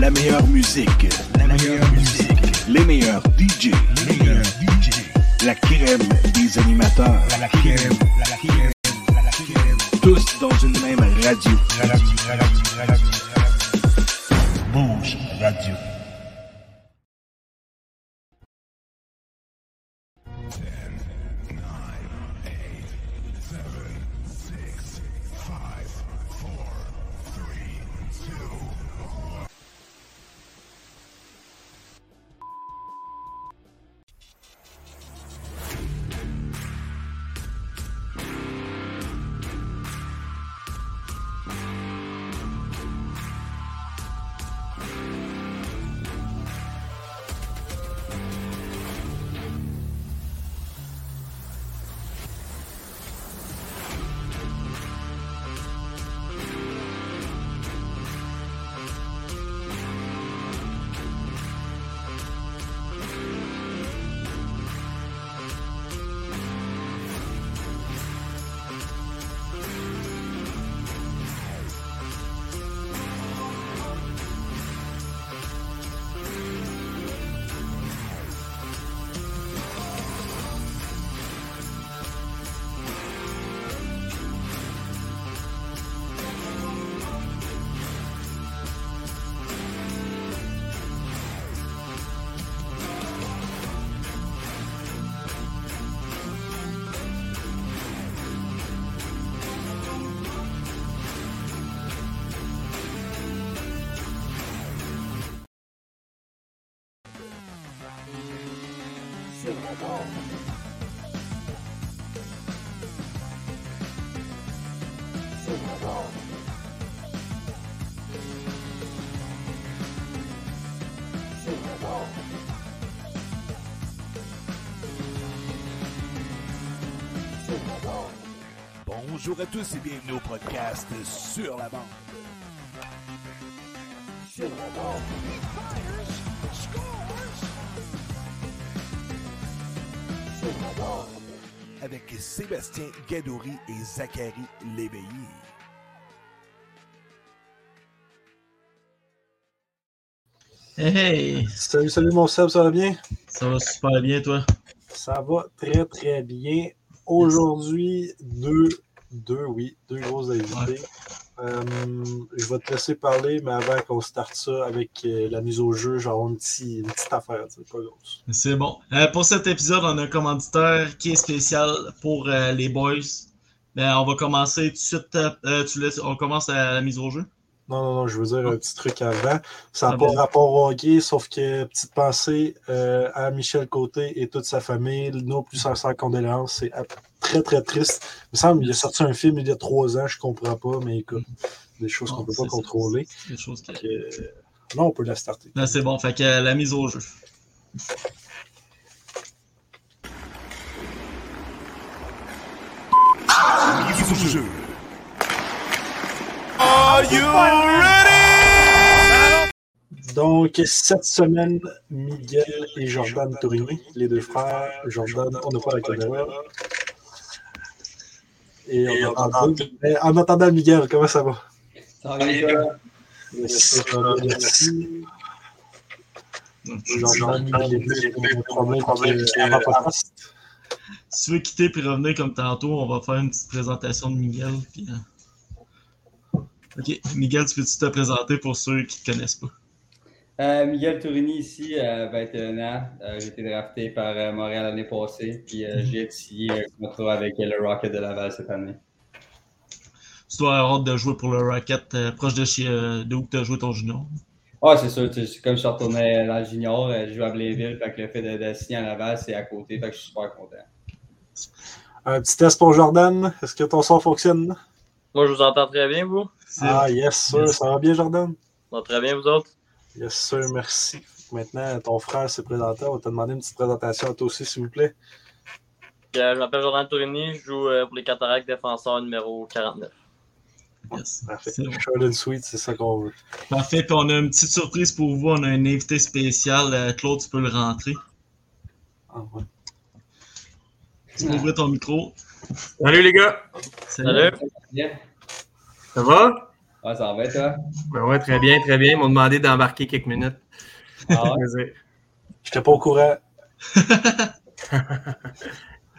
La meilleure musique. La meilleure musique. Les meilleurs DJ. Les meilleurs DJ. La crème des animateurs. La crème. La. La crème. Tous dans une même radio. Radio, radio, Bonjour à tous et bienvenue au podcast Sur la bande. Sur la bande. Avec Sébastien Gadouri et Zachary Léveillé. Hey, hey, Salut, salut mon Seb, ça va bien? ça va super bien, toi? Ça va très très bien. Aujourd'hui, deux, deux, oui, deux grosses invités. Euh, je vais te laisser parler, mais avant qu'on starte ça avec euh, la mise au jeu, genre une, petite- une petite affaire, sais, pas grosse. C'est bon. Euh, pour cet épisode, on a un commanditaire qui est spécial pour les boys. Ben, on va commencer tout de suite. tu laisses, on commence à la mise au jeu. Non, non, non, je veux dire un petit truc avant. Ça n'a Ah pas rapport au hockey, sauf que petite pensée euh, à Michel Côté et toute sa famille. Nos plus sincères condoléances. C'est euh, très, très triste. Il me semble qu'il a sorti un film il y a trois ans, je comprends pas, mais écoute, des choses qu'on Non, peut pas contrôler. des choses qui- euh, non, on peut la starter. C'est bon. Fait que euh, la mise au jeu. Mise au jeu. Donc, cette semaine, Miguel et Jordan Tourigny, les deux frères. Jordan, on n'a pas la caméra. Et on entend deux. Mais en attendant, Miguel, comment ça va? Merci. Merci. Jordan, il est avant podcast. Si tu veux quitter puis revenir comme tantôt, on va faire une petite présentation de Miguel. puis, euh, Ok, Miguel, tu peux-tu te présenter pour ceux qui ne te connaissent pas? Euh, Miguel Tourini ici, euh, 21 ans. Euh, j'ai été drafté par euh, Montréal l'année passée, puis euh, j'ai signé un contrat avec euh, le Rocket de Laval cette année. Tu dois avoir hâte de jouer pour le Rocket euh, proche de, chez, euh, de où tu as joué ton junior. Ah, c'est sûr, comme je suis retourné dans le junior, euh, je joue à Blainville, fait que le fait de, de signer à Laval, c'est à côté, fait que je suis super content. Un petit test pour Jordan. Est-ce que ton son fonctionne? Moi, je vous entends très bien, vous? Ah, yes, sir. Yes. Ça va bien, Jordan? Ça va très bien, vous autres? Yes, sir, merci. Maintenant, ton frère s'est présenté. On va te demander une petite présentation à toi aussi, s'il vous plaît. Euh, je m'appelle Jordan Tourini, je joue euh, pour les Cataractes défenseur numéro 49. Yes. Parfait. Bon. Short and sweet, c'est ça qu'on veut. Parfait, puis on a une petite surprise pour vous. On a un invité spécial. Euh, Claude, tu peux le rentrer. Ah, ouais. Tu peux ouvrir ton micro. Salut les gars, Salut. Bien. ça va? Ouais, ça va, toi? Ben ouais, très bien, très bien. Ils m'ont demandé d'embarquer quelques minutes. Ah ouais? J'étais pas au courant.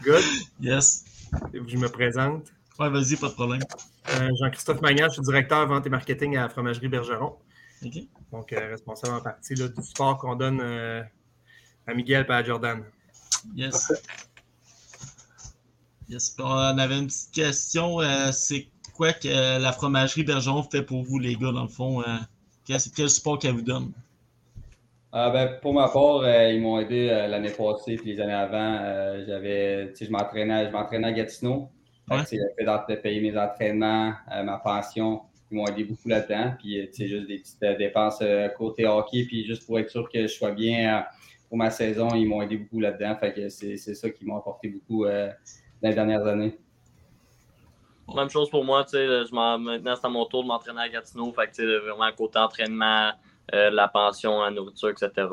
Good. Yes. Je me présente. Ouais, vas-y, pas de problème. Euh, Jean-Christophe Magnan, je suis directeur vente et marketing à la Fromagerie Bergeron. OK. Donc, euh, responsable en partie là, du support qu'on donne euh, à Miguel et à Jordan. Yes. Yes. On avait une petite question. euh, c'est quoi que la fromagerie Bergeron fait pour vous, les gars, dans le fond? euh, quel, quel support qu'elle vous donne? Ah, ben, pour ma part, euh, ils m'ont aidé l'année passée puis les années avant. j'avais, je m'entraînais, je m'entraînais à Gatineau. Ouais. le fait de payer mes entraînements, ma pension, ils m'ont aidé beaucoup là-dedans. Puis, sais, juste des petites dépenses côté hockey, puis juste pour être sûr que je sois bien pour ma saison, ils m'ont aidé beaucoup là-dedans. Fait que c'est, c'est ça qui m'a apporté beaucoup dans les dernières années. Même chose pour moi, tu sais, je m'en- maintenant c'est à mon tour de m'entraîner à Gatineau, fait que tu sais, vraiment côté entraînement, euh, la pension, la nourriture, etc.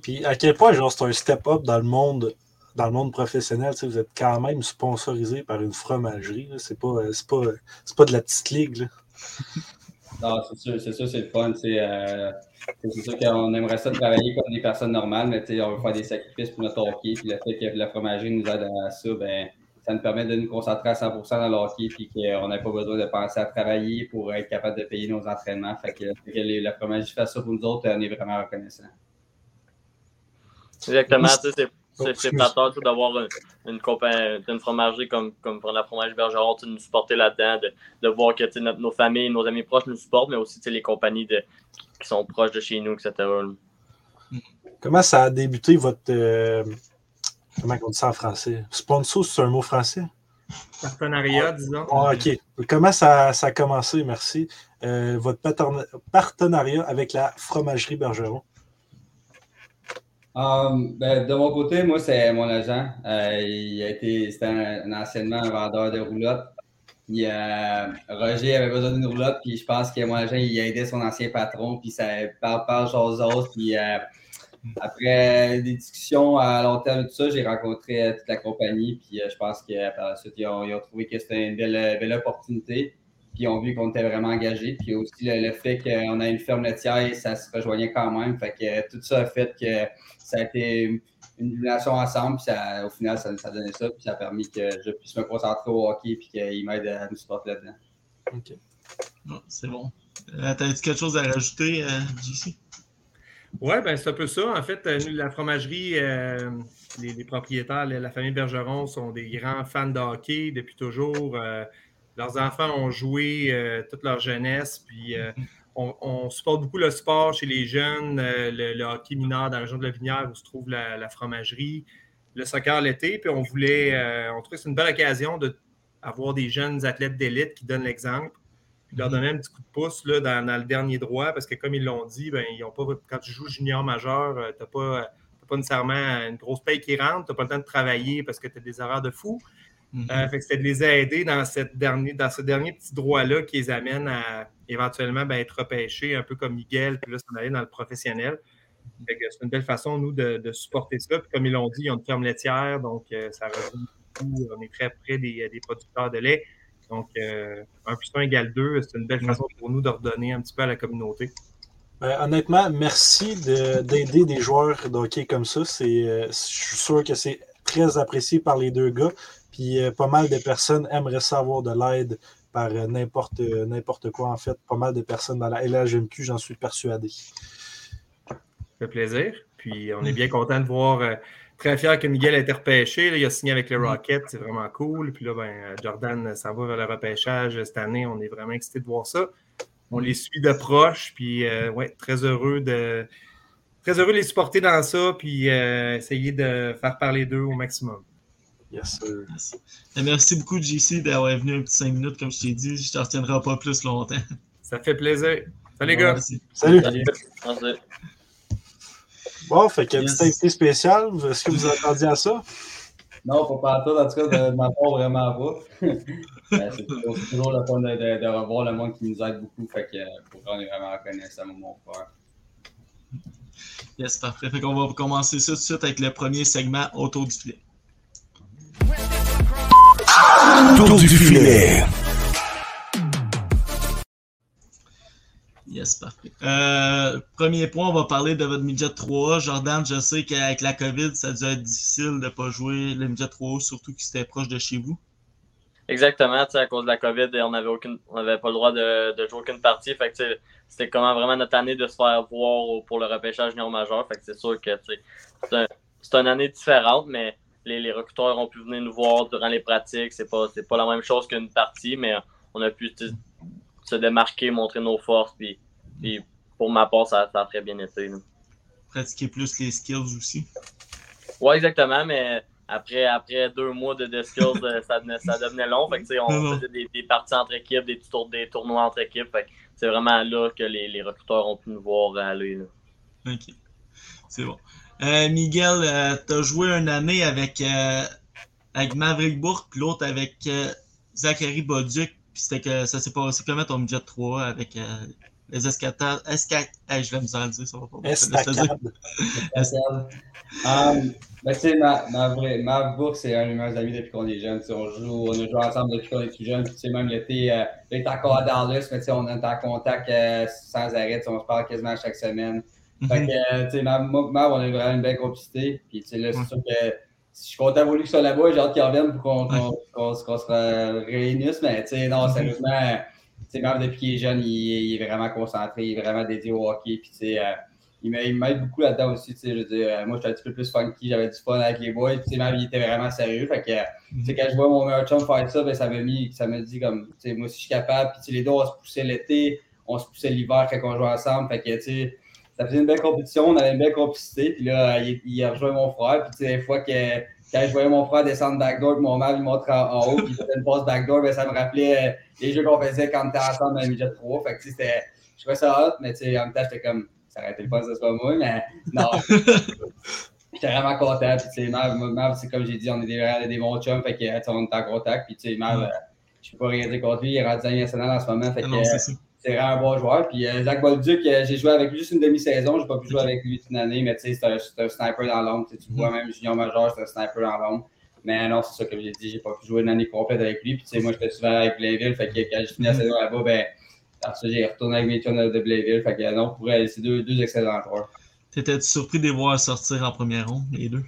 puis, à quel point, genre, c'est un step-up dans le monde dans le monde professionnel, tu sais, vous êtes quand même sponsorisé par une fromagerie. C'est pas, euh, c'est pas, c'est pas de la petite ligue. là. Non, c'est sûr, c'est sûr, c'est le fun. sais, euh, c'est sûr qu'on aimerait ça travailler comme des personnes normales, mais on veut faire des sacrifices pour notre hockey. Puis le fait que la fromagerie nous aide à ça, ben, ça nous permet de nous concentrer à 100% dans le hockey, puis qu'on n'a pas besoin de penser à travailler pour être capable de payer nos entraînements. Fait que, la fromagerie fait ça pour nous autres, on est vraiment reconnaissants. Exactement, c'est- c'est flatteur d'avoir une, une, compagnie- une fromagerie comme, comme pour la fromagerie Bergeron, de nous supporter là-dedans, de, de voir que notre- nos familles, nos amis proches nous supportent, mais aussi les compagnies de, qui sont proches de chez nous, etc. Comment ça a débuté votre. euh, comment on dit ça en français? Sponsor, c'est un mot français? Partenariat, disons. Ah, OK. Comment ça, ça a commencé, merci? Euh, votre partenariat avec la fromagerie Bergeron. Um, ben, de mon côté, moi, c'est mon agent. Euh, il a été, c'était un, un anciennement vendeur de roulottes. Euh, Roger avait besoin d'une roulotte, puis je pense que mon agent, il a aidé son ancien patron, puis ça parle, parle chose autre. Puis euh, après des discussions à long terme, tout ça, j'ai rencontré toute la compagnie, puis je pense que la suite, ils ont, ils ont trouvé que c'était une belle, belle opportunité. Puis ils ont vu qu'on était vraiment engagés. Puis aussi le, le fait qu'on a une ferme laitière, ça se rejoignait quand même. Fait que euh, tout ça a fait que ça a été une relation ensemble, puis ça, au final, ça, ça a donné ça, puis ça a permis que je puisse me concentrer au hockey, puis qu'il m'aide à nous supporter là-dedans. OK. C'est bon. Euh, T'as-tu quelque chose à rajouter, euh, JC? Oui, ben c'est un peu ça. En fait, euh, nous, la fromagerie, euh, les, les propriétaires, la, la famille Bergeron sont des grands fans de hockey depuis toujours. Leurs enfants ont joué euh, toute leur jeunesse, puis euh, on, on supporte beaucoup le sport chez les jeunes, euh, le, le hockey mineur dans la région de la Vinière où se trouve la, la fromagerie, le soccer l'été, puis on voulait, euh, on trouvait que c'est une belle occasion d'avoir des jeunes athlètes d'élite qui donnent l'exemple puis leur donner un petit coup de pouce là, dans, dans le dernier droit, parce que comme ils l'ont dit, ben, ils ont pas, quand tu joues junior majeur, tu n'as pas, t'as pas nécessairement une grosse paye qui rentre, tu n'as pas le temps de travailler parce que tu as des horaires de fou. Mhm. Euh, fait que c'était de les aider dans, cette dernier, dans ce dernier petit droit-là qui les amène à éventuellement ben, être repêchés, un peu comme Miguel, puis là, s'en aller dans le professionnel. Que c'est une belle façon, nous, de, de supporter ça. Puis comme ils l'ont dit, ils ont une ferme laitière, donc euh, ça revient beaucoup. On est très près des, des producteurs de lait. Donc, euh, 1 plus 1 égale 2, c'est une belle façon pour nous de redonner un petit peu à la communauté. Ben, honnêtement, merci de- d'aider des joueurs de hockey comme ça. C'est, euh, je suis sûr que c'est très apprécié par les deux gars. Puis euh, pas mal de personnes aimeraient savoir de l'aide par euh, n'importe euh, n'importe quoi, en fait. Pas mal de personnes dans la LHMQ, j'en suis persuadé. Ça fait plaisir. Puis on est bien content de voir, très fier que Miguel a été repêché. Il a signé avec les Rockets, c'est vraiment cool. Puis là, ben, Jordan s'en va vers le repêchage cette année. On est vraiment excités de voir ça. On les suit de proche, puis ouais, très heureux de très heureux de les supporter dans ça, puis essayer de faire parler d'eux au maximum. Yes, sir. Yes. Et merci beaucoup, JC, d'avoir venu un petit 5 minutes, comme je t'ai dit. Je ne te retiendrai pas plus longtemps. Ça fait plaisir. Salut les gars! Merci. Salut. Salut. Bon, fait que Yes. petit invité spécial. Est-ce que vous attendiez à ça? Non, pas partout, en tout cas, de ma part, vraiment pas. Ben, c'est toujours, le fun de, de- de revoir le monde qui nous aide beaucoup. Fait que pour vrai, on est vraiment reconnaissant, mon frère. Yes, parfait. Fait qu'on va commencer ça tout de suite avec le premier segment autour du filet. Tour du filet. Yes, parfait. Euh, premier point, on va parler de votre midget 3. Jordan, je sais qu'avec la COVID, ça a dû être difficile de ne pas jouer le midget 3, surtout que c'était proche de chez vous. Exactement, à cause de la COVID, on n'avait aucune on avait pas le droit de, de jouer aucune partie. Fait que c'était comment vraiment notre année de se faire voir pour le repêchage junior majeur. Fait que c'est sûr que c'est un, une année différente, mais les, les, recruteurs ont pu venir nous voir durant les pratiques. C'est pas, pas la même chose qu'une partie, mais on a pu se démarquer, montrer nos forces. Puis, puis pour ma part, ça, ça a très bien été. Pratiquer plus les skills aussi. Oui, exactement, mais après, après deux mois de, de skills, euh, ça, devenait, ça devenait long. Fait que, on faisait des, des, parties entre équipes, des, tours, des tournois entre équipes. c'est vraiment là que les, les, recruteurs ont pu nous voir aller. Là. OK. C'est bon. Euh, Miguel, euh, tu as joué une année avec, euh, avec Maverick Bourque, puis l'autre avec Zachary Boduc. Puis c'était que ça s'est passé comment ton midget 3 avec les escatades. Esca... Hey, je vais me dire, ça va pas. Um, ben, tu sais, ma, ma, ma bourse, c'est un de mes amis depuis qu'on est jeune. On, joue, on a joué ensemble depuis qu'on est tout jeune. Tu sais, même l'été, euh, il est encore à Dallas, mais tu sais, on est en contact euh, sans arrêt. On se parle quasiment chaque semaine. Fait que, euh, tu sais, ma, ma, on a vraiment une belle complicité. Puis, tu sais, là, c'est sûr que je suis content voulu qu'il soit là-bas. J'ai hâte qu'il revienne pour qu'on qu qu se réunisse. Mais, tu sais, non, sérieusement sais, même depuis qu'il est jeune, il, est vraiment concentré, il est vraiment dédié au hockey. Puis, tu sais, euh, il m'aide beaucoup là-dedans aussi. Tu sais, je veux dire, euh, moi, j'étais un petit peu plus funky, j'avais du fun avec les boys. Puis, même, il était vraiment sérieux. Fait que, tu sais, quand je vois mon meilleur chum faire ça, ben, ça m'a mis, ça m'a dit comme, tu sais, moi aussi, je suis capable. Puis, les deux, on se poussait l'été, on se poussait l'hiver quand on jouait ensemble. Fait que, tu sais, ça faisait une belle compétition, on avait une belle complicité. Puis là, il, il a rejoint mon frère. Puis, tu sais, des fois que quand je voyais mon frère descendre backdoor, mon mère lui montre en, haut, puis il faisait une passe backdoor, ben, ça me rappelait les jeux qu'on faisait quand on était ensemble dans le midget 3. Fait que, c'était, je trouvais ça hot, mais en même temps, j'étais comme, ça aurait été le fun, ce soit moi, mais non. j'étais vraiment content. Puis, tu sais, Mav, c'est comme j'ai dit, on est des, des bons chums, fait que, on est en contact. Puis, tu sais, Mav, euh, je peux pas rien dire contre lui, il est rendu national en ce moment. Fait que, non, c'est vraiment un bon joueur. Puis euh, Zach Bolduc, euh, j'ai joué avec lui juste une demi-saison. Je n'ai pas pu jouer avec lui une année, mais tu sais, c'est un, sniper dans l'ombre. Tu, vois, même junior majeur, c'est un sniper dans l'ombre. Mais non, c'est ça que j'ai dit. J'ai pas pu jouer une année complète avec lui. Puis tu sais, moi, j'étais souvent avec Blainville. Fait que quand j'ai fini la saison là-bas, ben, j'ai retourné avec mes chums de Blainville. Fait que non, pour c'est deux, deux excellents joueurs. T'étais-tu surpris de les voir sortir en première ronde, les deux?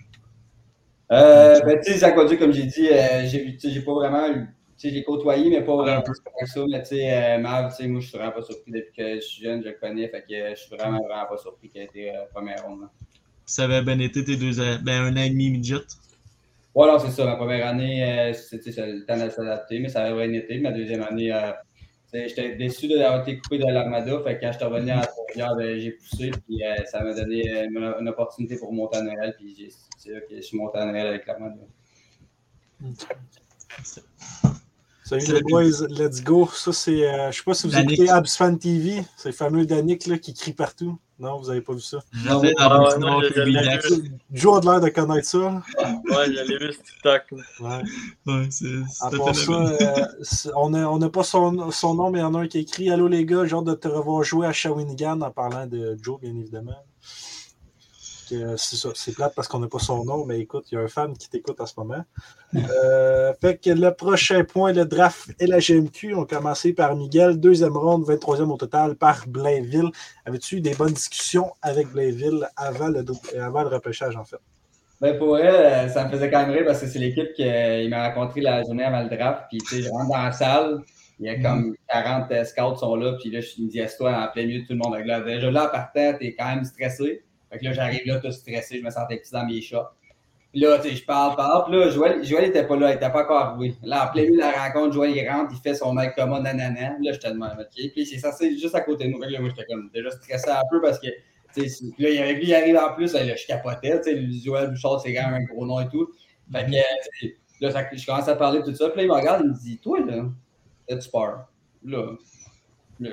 Euh, ben, tu sais, Zach Bolduc, comme j'ai dit, euh, j'ai pas vraiment eu je l'ai côtoyé, mais pas vraiment comme ça. Mais tu sais, euh, Mav, tu sais, moi, je suis vraiment pas surpris depuis que je suis jeune, je le connais. Fait que je suis vraiment, vraiment pas surpris qu'il ait été euh, première ronde. Ça avait bien été tes deux ben, un an et demi midget? Voilà, c'est ça. Ma première année, euh, c'était le temps de s'adapter, mais ça avait bien été. Ma deuxième année, euh, j'étais déçu d'avoir été coupé de l'Armada. Fait que quand je suis revenu à la ben, j'ai poussé. Puis euh, ça m'a donné une, une, opportunité pour monter à Noël. Puis c'est là que je suis monté à Noël avec l'Armada. Salut les boys, let's go. Ça, c'est. Euh, je sais pas si vous écoutez Absfan TV. C'est le fameux Danick là, qui crie partout. Non, vous n'avez pas vu ça. Non, non, non, non Joe a l'air de connaître ça. Ouais, j'allais vu sur TikTok. Ouais. ouais c'est. À part ça, euh, on n'a on a pas son, son, nom, mais il y en a un qui écrit Allô les gars, genre de te revoir jouer à Shawinigan en parlant de Joe, bien évidemment c'est plate parce qu'on n'a pas son nom, mais écoute, il y a un fan qui t'écoute en ce moment. Euh, fait que le prochain point, le draft et la GMQ ont commencé par Miguel, deuxième ronde, 23e au total par Blainville. Avais-tu eu des bonnes discussions avec Blainville avant le, avant le repêchage, en fait? Ben pour elle, ça me faisait quand même rire parce que c'est l'équipe qu'il m'a rencontré la journée avant le draft. Puis, tu sais, je rentre dans la salle, il y a comme 40 scouts sont là, puis là, je me dis, toi en plein milieu de tout le monde. Là, déjà là, par terre, t'es quand même stressé. Fait que là, j'arrive là, tout stressé, je me sentais petit dans mes chats. Puis là, tu sais, je parle, parle. Puis là, Joël, Joël était pas là, il était pas encore arrivé. Là, en plein milieu de la rencontre, Joël, il rentre, il fait son mec comme nanana. Là, je te demande, OK? Puis c'est censé juste à côté de nous. Fait là, moi, j'étais comme déjà stressé un peu parce que, tu sais, là, il lui, il arrive en plus, là, je capotais. Tu sais, Joël Bouchard, c'est quand même un gros nom et tout. Fait que, là, ça, je commence à parler tout ça. Puis là, il me regarde, il me dit, toi, là, as-tu peur? Là, là,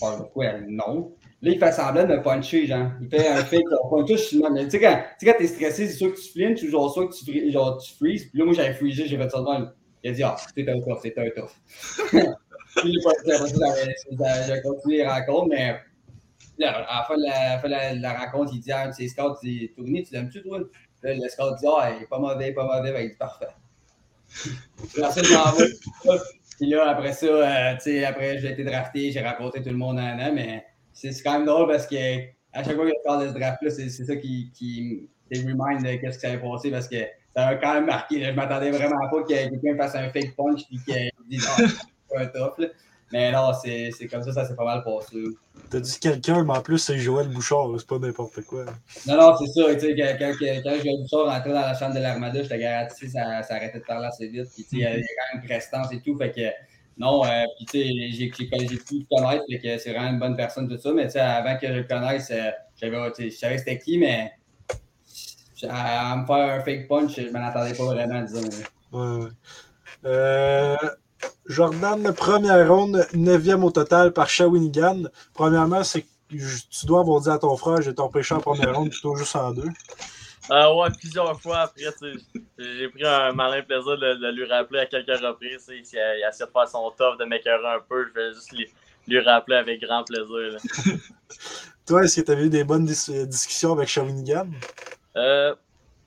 peur de quoi? Non. Là, il fait semblant de me puncher, genre. Il fait un fake, on punch tout sur Mais tu sais, quand, quand t'es stressé, c'est soit que tu flinches ou genre, soit que tu, genre, tu freezes. Puis là, moi, j'avais freezé, j'ai fait ça de. Il a dit, ah, c'était un tough, c'était un tough. Puis il j'ai continué les rencontres, mais là, à la fin de la, fin la, rencontre, il dit à un de ses scouts, il dit, Tony, tu l'aimes-tu, toi? Là, le scout dit, ah, il est pas mauvais, pas mauvais. Ben, il dit, parfait. Là, Puis là, après ça, euh, tu sais, après, j'ai été drafté, j'ai rencontré tout le monde en an, mais c'est quand même drôle parce que à chaque fois que je parle de ce draft-là, c'est ça qui, qui me remind de ce qui s'est passé parce que ça quand même marqué. Je Je m'attendais vraiment pas que quelqu'un fasse un fake punch et qu'il dise ah, c'est un top. Mais non, c'est comme ça, ça s'est pas mal passé. T'as dit quelqu'un, mais en plus, c'est Joël Bouchard, c'est pas n'importe quoi. Non, non, c'est ça. Tu sais, quand, quand, Joël Bouchard rentrait dans la chambre de l'Armada, j'étais garanti ça, ça arrêtait de parler assez vite. Puis, tu sais, il y avait quand même prestance et tout. Fait que, non, euh, puis, tu sais, j'ai pu le connaître, que c'est vraiment une bonne personne, tout ça. Mais, tu sais, avant que je le connaisse, euh, je savais c'était qui, mais à, me faire un fake punch, je m'en attendais pas vraiment, disons. Ouais. Euh, Jordan, première ronde, neuvième au total par Shawinigan. Premièrement, c'est tu dois avoir dit à ton frère, j'ai ton péché en première ronde plutôt juste en deux. Euh, ouais, plusieurs fois après, j'ai pris un malin plaisir de, lui rappeler à quelques reprises. Il il a essayé de faire son top, de m'écœurer un peu. Je vais juste lui, lui rappeler avec grand plaisir. Toi, est-ce que tu as eu des bonnes discussions avec Shawinigan? Euh,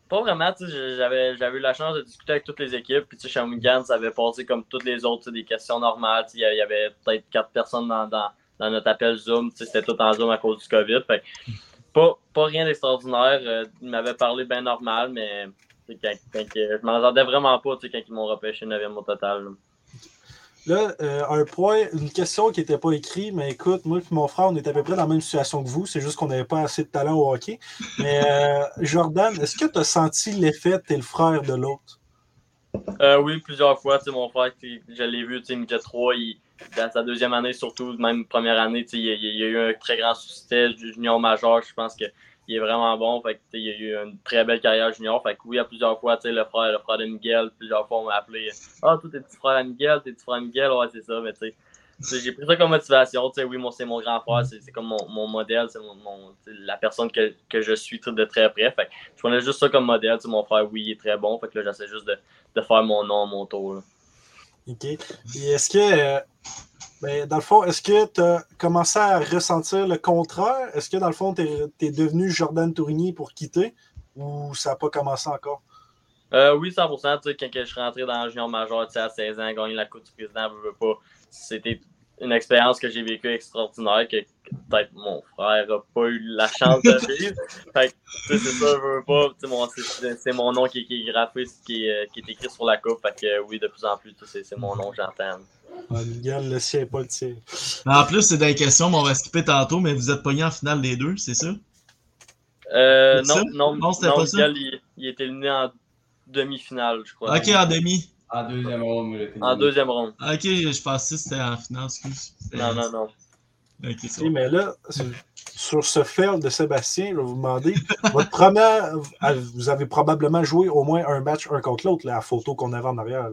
pas vraiment, j'avais, j'avais eu la chance de discuter avec toutes les équipes. Puis, Shawinigan, ça avait passé comme toutes les autres, des questions normales. Il y avait peut-être quatre personnes dans, dans, dans notre appel Zoom. C'était tout en Zoom à cause du COVID. Fait, pas, pas rien d'extraordinaire. Euh, ils m'avaient parlé bien normal, mais quand, quand, je m'en attendais vraiment pas quand ils m'ont repêché 9e au total. Là, euh, un point, une question qui n'était pas écrite, mais écoute, moi et mon frère, on est à peu près dans la même situation que vous, c'est juste qu'on n'avait pas assez de talent au hockey. Mais euh, Jordan, est-ce que tu as senti l'effet de le frère de l'autre? Euh, oui, plusieurs fois. Mon frère, je l'ai vu, il me 3, dans sa deuxième année, surtout, même première année, il, y a eu un très grand succès junior majeur. Je pense que il est vraiment bon. Fait il a eu une très belle carrière junior. Fait que oui, a plusieurs fois, le frère, le frère de Miguel, plusieurs fois on m'a appelé Ah, toi, t'es petit frère à Miguel, t'es petit frère à Miguel, ouais, c'est ça, mais tu sais. J'ai pris ça comme motivation. oui, moi, c'est mon grand frère, c'est comme mon, mon modèle, c'est mon, la personne que, que, je suis de très près. Fait je prenais juste ça comme modèle. Mon frère, oui, il est très bon. Fait que j'essaie juste de, de, faire mon nom, mon tour. OK. Et est-ce que euh, ben, dans le fond, est-ce que tu as commencé à ressentir le contraire? Est-ce que dans le fond, tu es, devenu Jordan Tourigny pour quitter? Ou ça n'a pas commencé encore? Euh, oui, 100%. Quand je suis rentré dans le junior major à 16 ans, gagner la Coupe du Président, je veux pas. C'était une expérience que j'ai vécue extraordinaire que peut-être mon frère n'a pas eu la chance de vivre. fait c'est ça, je veux pas. C'est mon nom qui, qui est graffé, qui est, qui est écrit sur la coupe. Fait que oui, de plus en plus, c'est mon nom que j'entends. Ah, Miguel, le sien, pas le tien. En plus, c'est des questions, mais on va skipper tantôt, mais vous êtes pogné en finale des deux, c'est ça? Euh, non, non, non, c'était pas Miguel, ça? Il, il était éliminé en demi-finale, je crois. Ok, en demi. En deuxième ronde. En deuxième ronde. Ok, je pensais que c'était en finale, excuse. Non, non, non. Ok, mais là, sur ce fail de Sébastien, je vais vous demander, votre première, vous avez probablement joué au moins un match un contre l'autre, la photo qu'on avait en arrière.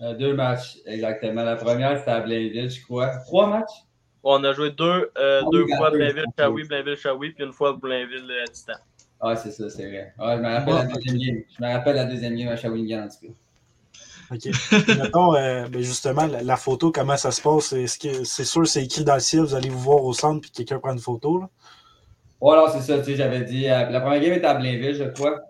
Euh, deux matchs, exactement. La première, c'était à Blainville, je crois. Trois matchs? On a joué deux, euh, oh, deux fois Blainville-Chaoui, Blainville-Chaoui, puis une fois Blainville-Titan. Ah, c'est ça, c'est vrai. Ah, je me rappelle la deuxième game. Je me rappelle la deuxième game à Shawinigan, en tout cas. OK. Mettons, euh, ben justement, la, photo, comment ça se passe? Est-ce que c'est sûr, c'est écrit dans le ciel, vous allez vous voir au centre, puis quelqu'un prend une photo? Là? Ouais, alors c'est ça, tu sais, j'avais dit. la première game était à Blainville, je crois.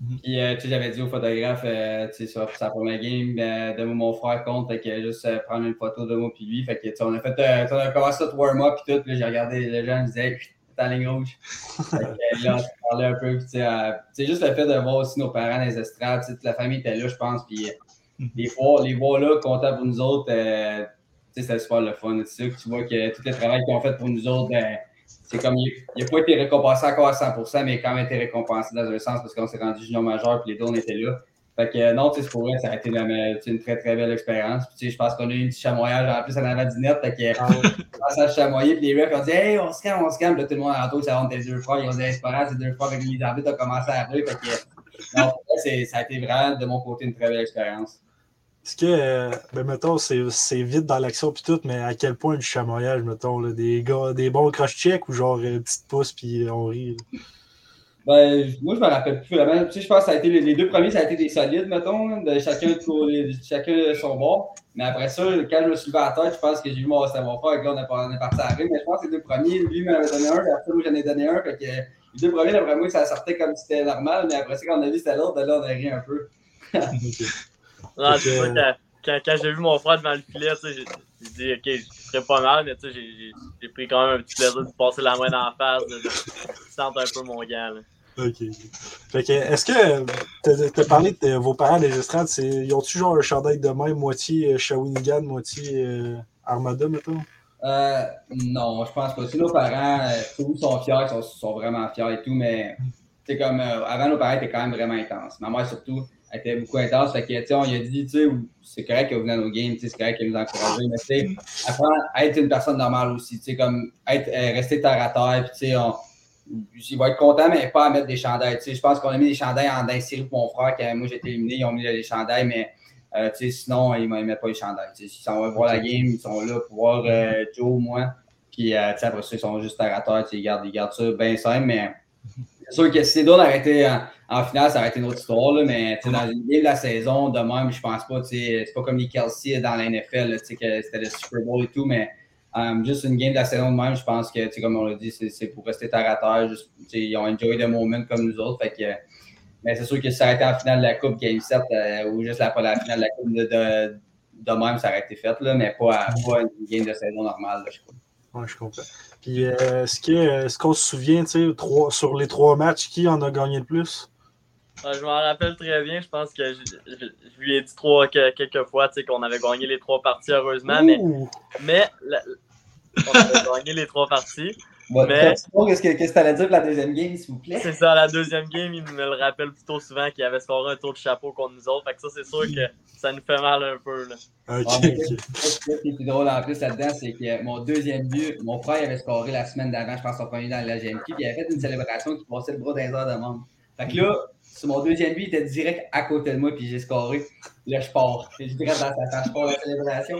Mhm. Puis, euh, tu sais, j'avais dit au photographe, euh, tu sais, sur sa première game, euh, de mon frère compte, fait que juste prendre une photo de moi puis lui. Fait que, tu sais, on a fait, on a commencé à warm-up puis tout. Puis j'ai regardé les gens, disaient, t'es en ligne rouge. fait que, là, on parlait un peu. Puis, tu sais, juste le fait de voir aussi nos parents dans les estrades, toute la famille était là, je pense. Puis. les voir, les voir là, contents pour nous autres, sais, c'était super le fun. Tu vois que tout le travail qu'ils ont fait pour nous autres, ben, c'est comme il n'a pas été récompensé encore à 100%, mais il a quand même été récompensé dans un sens parce qu'on s'est rendu junior majeur puis les deux on était là. Fait que non, c'est pour vrai, ça a été une, très très belle expérience. Puis je pense qu'on a eu un petit chamoyage en plus en avant du net. Fait que ah, ça chamoyer, puis les refs ont dit Hey, on se calme, on se calme. Là, tout le monde à l'entour, ça rentre tes deux frères. Ils ont dit C'est pas c'est deux frères avec les arbitres ont commencé à rire. Fait que non, ça a été vraiment de mon côté une très belle expérience. Est-ce que, euh, ben, mettons, c'est vite dans l'action puis tout, mais à quel point du chamoyage, mettons, là, des, gars, des bons crush-check ou genre une petite pouce puis on rit? Ben, moi, je me rappelle plus vraiment. Tu sais, je pense que ça a été les, deux premiers, ça a été des solides, mettons, de chacun, de, chacun son bord. Mais après ça, quand je me suis levé à la tête, je pense que j'ai vu mon savoir-faire et là, on est, parti à rire. Mais je pense que les deux premiers, lui m'avait donné un, et après, moi, j'en ai donné un. Fait que les deux premiers, d'après moi, ça sortait comme si c'était normal. Mais après ça, quand on a vu c'était l'autre, là, on a ri un peu. Non, c'est sûr quand, quand j'ai vu mon frère devant le filet, tu sais, j'ai dit, OK, je ferais pas mal, mais tu sais, j'ai- pris quand même un petit plaisir de passer la main dans la face, de, sentir un peu mon gant. là. Ok. Fait que, est-ce que t'as t'as parlé de vos parents estrades, c'est- ils ont-tu genre un chandail de même, moitié euh, Shawinigan, moitié euh, Armada, mettons? Euh, non, je pense pas. Si nos parents, euh, tous sont fiers, ils sont, sont vraiment fiers et tout, mais c'est comme euh, avant, nos parents étaient quand même vraiment intenses. Ma mère, surtout, elle était beaucoup intense. Fait que, on lui a dit, tu sais, c'est correct que vous venez à nos games, c'est correct qu'elle nous encourage, mais tu sais, apprendre à être une personne normale aussi, tu sais, comme être, euh, rester terre à terre, puis tu sais, on. Il va être content, mais pas à mettre des chandails. Tu sais, je pense qu'on a mis des chandails en séries pour mon frère, quand moi j'étais éliminé, ils ont mis les chandails, mais euh, tu sais, sinon, ils ne mettent pas les chandails. S'ils s'en vont voir la game, ils sont là pour voir euh, Joe, moi. Puis euh, tu sais, après ça, ils sont juste terre à terre. Ils gardent, ils gardent ça bien simple, mais c'est sûr que si c'est dur d'arrêter en, en finale, ça aurait été une autre histoire. Là, mais dans une game de la saison, de même, je pense pas. C'est pas comme les Kelsey dans la NFL, que c'était le Super Bowl et tout, mais euh, juste une game de la saison de même, je pense que, comme on l'a dit, c'est pour rester terre à terre. Ils ont enjoy the moment comme nous autres. Fait que, mais c'est sûr que si ça aurait été en finale de la Coupe Game 7 euh, ou juste la, la finale de la Coupe de, de, même, ça aurait été fait, là, mais pas, pas une game de saison normale. Là, je crois. Je comprends. Puis, euh, est-ce que- est-ce qu'on se souvient, tu sais, trois- sur les trois matchs, qui en a gagné le plus? Ouais, je m'en rappelle très bien. Je pense que je, je- je lui ai dit trois, que- quelques fois tu sais, qu'on avait gagné les trois parties, heureusement. Mais, mais la- on avait gagné les trois parties. Bon, Mais- Qu'est-ce que tu allais dire pour la deuxième game, s'il vous plaît? C'est ça, la deuxième game, il me le rappelle plutôt souvent qu'il avait scoré un tour de chapeau contre nous autres. Fait que ça, c'est sûr que ça nous fait mal un peu. Là. Ok, Ah, mais ok. Ce qui est plus drôle en plus là-dedans, c'est que mon deuxième but, mon frère il avait scoré la semaine d'avant, je pense son premier dans la GMQ, puis il avait fait une célébration qui passait le bras d'un heures de membre. Fait que là, sur mon deuxième but, il était direct à côté de moi, puis j'ai scoré. Là, je pars. Je dirais dans sa je pars la célébration.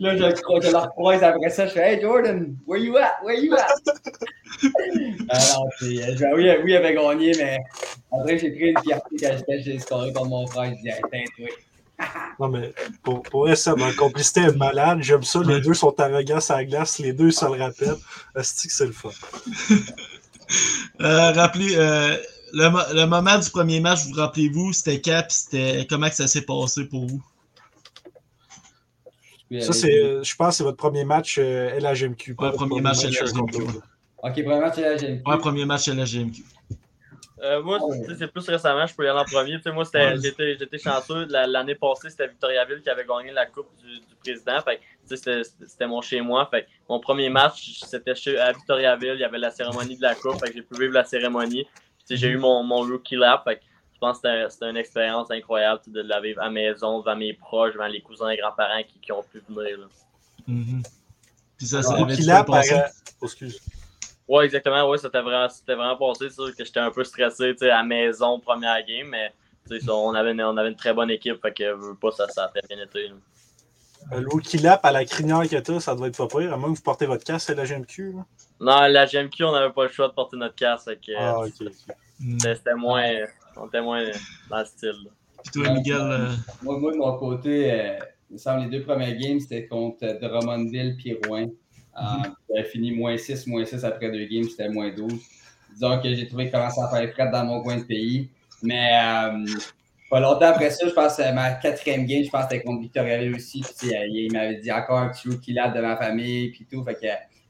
Là, je, crois- je le recroise après ça, je fais Hey Jordan, where you at? Where you at? ah non, puis, euh, je- oui, oui, il avait gagné, mais après, j'ai pris une fierté quand j'étais- j'ai scoré contre mon frère. Je dis, hey, t'es toi. Non, mais pour, pour vrai, ça, ma complicité est malade. J'aime ça. Les deux sont arrogants sur la glace. Les deux se le rappellent. Asti que c'est le fun? Euh, rappelez, euh, le, le moment du premier match, vous rappelez-vous, c'était quand, puis c'était comment que ça s'est passé pour vous? Ça, euh, c'est, euh, je pense que c'est votre premier match euh, LHMQ. pas Ouais, premier match LHMQ, ouais. Ok, premier match, Ouais, premier match. Euh, moi, Oh. c'est plus récemment, je peux y aller en premier. Moi, c'était- Ouais. j'étais j'étais chanceux. La- L'année passée, c'était Victoriaville qui avait gagné la Coupe du, du Président. Fait c'était- c'était mon chez moi. Fait que mon premier match, c'était chez- à Victoriaville. Il y avait la cérémonie de la Coupe. Fait que j'ai pu vivre la cérémonie. J'ai eu mon, mon rookie lap. Fait je pense que c'était- c'était une expérience incroyable de la vivre à la maison, devant mes proches, devant les cousins et grands-parents qui, qui ont pu venir. là. Mhm. Puis ça, ça Alors, avait qu'il bien a par- passé. Oh, excuse. Ouais, exactement. Ouais, c'était vraiment, c'était vraiment passé. C'est sûr que j'étais un peu stressé tu sais, à la maison, première game, mais tu sais, ça, on, avait une, on avait une très bonne équipe. Fait que je veux pas, ça, ça a fait bien été. là. Euh, Le rookie lap à la crinière que t'as, ça doit être pas pire. À moins que vous portez votre casque LHMQ. Là. Non, la GMQ, on n'avait pas le choix de porter notre casque. Ah, euh, c'était, c'était moins, on était moins dans le style. là. Puis toi, Miguel, euh, Moi, moi, de mon côté, euh, il me semble les deux premiers games, c'était contre Drummondville puis Rouen. Euh, J'avais fini moins 6, moins 6 après deux games, c'était moins 12. Disons que j'ai trouvé qu'il commençait à faire frais dans mon coin de pays. Mais euh, pas longtemps après ça, je pense que c'est ma quatrième game, je pense que c'était contre Victoriaville aussi. Puis, il m'avait dit encore un petit rookie lab de ma famille, puis tout. Fait que,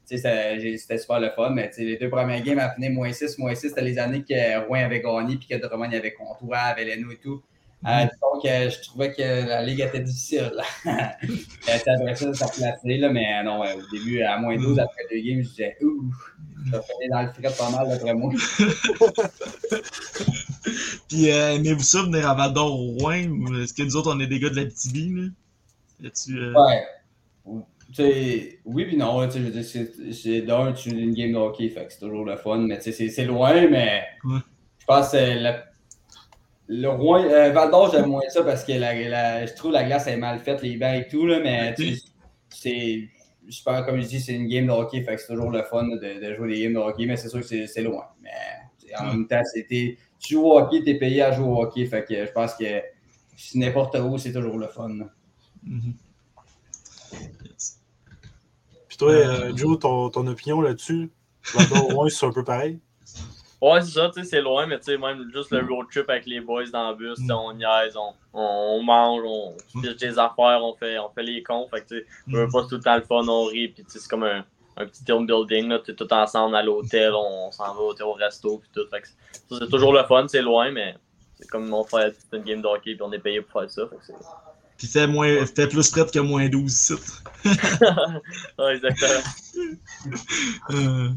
c'était super le fun. Mais les deux premières games, à finir moins 6, moins 6, c'était les années que Rouen avait gagné, puis que Drummond avait Comtois, avait Leno et tout. Euh, donc, euh, je trouvais que la ligue était difficile. Euh, c'est après ça, ça placé, là, mais euh, non, au début, à moins 12 après deux games, je disais, ouh, ça fait dans le fret pas mal d'après moi. puis euh, aimez-vous ça venir à Val d'Or au Rouen ou est-ce que nous autres, on est des gars de la BTB, là? Euh, Ouais. Tu sais, oui, puis non, tu sais, je veux dire, c'est- d'un, tu une game de hockey, fait que c'est toujours le fun, mais tu sais, c'est- loin, mais Ouais. je pense que la- le Rouen, euh, Val d'Or, j'aime moins ça parce que la, la- je trouve la glace est mal faite, les bancs et tout, là, mais tu sais, c'est, je pense, comme je dis, c'est une game de hockey, fait que c'est toujours le fun de, de jouer des games de hockey, mais c'est sûr que c'est loin. Mais tu en Ouais. même temps, c'était, tu joues au hockey, t'es payé à jouer au hockey, fait que je pense que n'importe où, c'est toujours le fun. Puis toi, euh, Joe, ton, ton opinion là-dessus? D'Or, Rouen, c'est un peu pareil. Ouais, c'est ça, tu sais, c'est loin, mais tu sais, même juste le road trip avec les boys dans le bus, Mm. on niaise, on, on mange, on Mm. fiche des affaires, on fait, on fait les cons. Fait que, tu sais, on veut Mm. pas tout le temps le fun, on rit, puis tu sais, c'est comme un, un petit team building, là, tu tout ensemble à l'hôtel, on, s'en va au, au resto, puis tout. Fait que ça, c'est toujours le fun, c'est loin, mais c'est comme mon frère dit, c'est une game de hockey, puis on est payé pour faire ça. Fait que c'est. Puis fait, moins, fait plus près que moins 12 ici. ouais, exactement. Euh,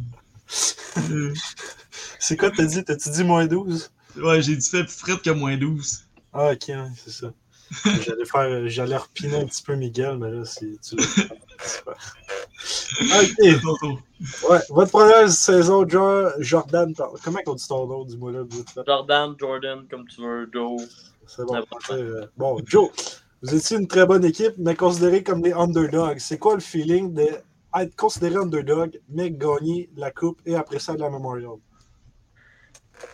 C'est quoi t'as dit? T'as-tu dit moins 12? ouais, j'ai dit fait plus près que moins 12. Ah, ok, ouais, c'est ça. J'allais faire, j'allais repiner un petit peu Miguel, mais là, c'est, tu l'as. Ok, ouais. Votre première saison, Jo- Jordan, comment on dit ton nom, dis-moi là. Jordan, Jordan, comme tu veux, Joe. C'est bon. Euh, Bon, Joe, vous étiez une très bonne équipe, mais considéré comme des underdogs. C'est quoi le feeling d'être considéré underdog, mais gagner la coupe et après ça la Memorial?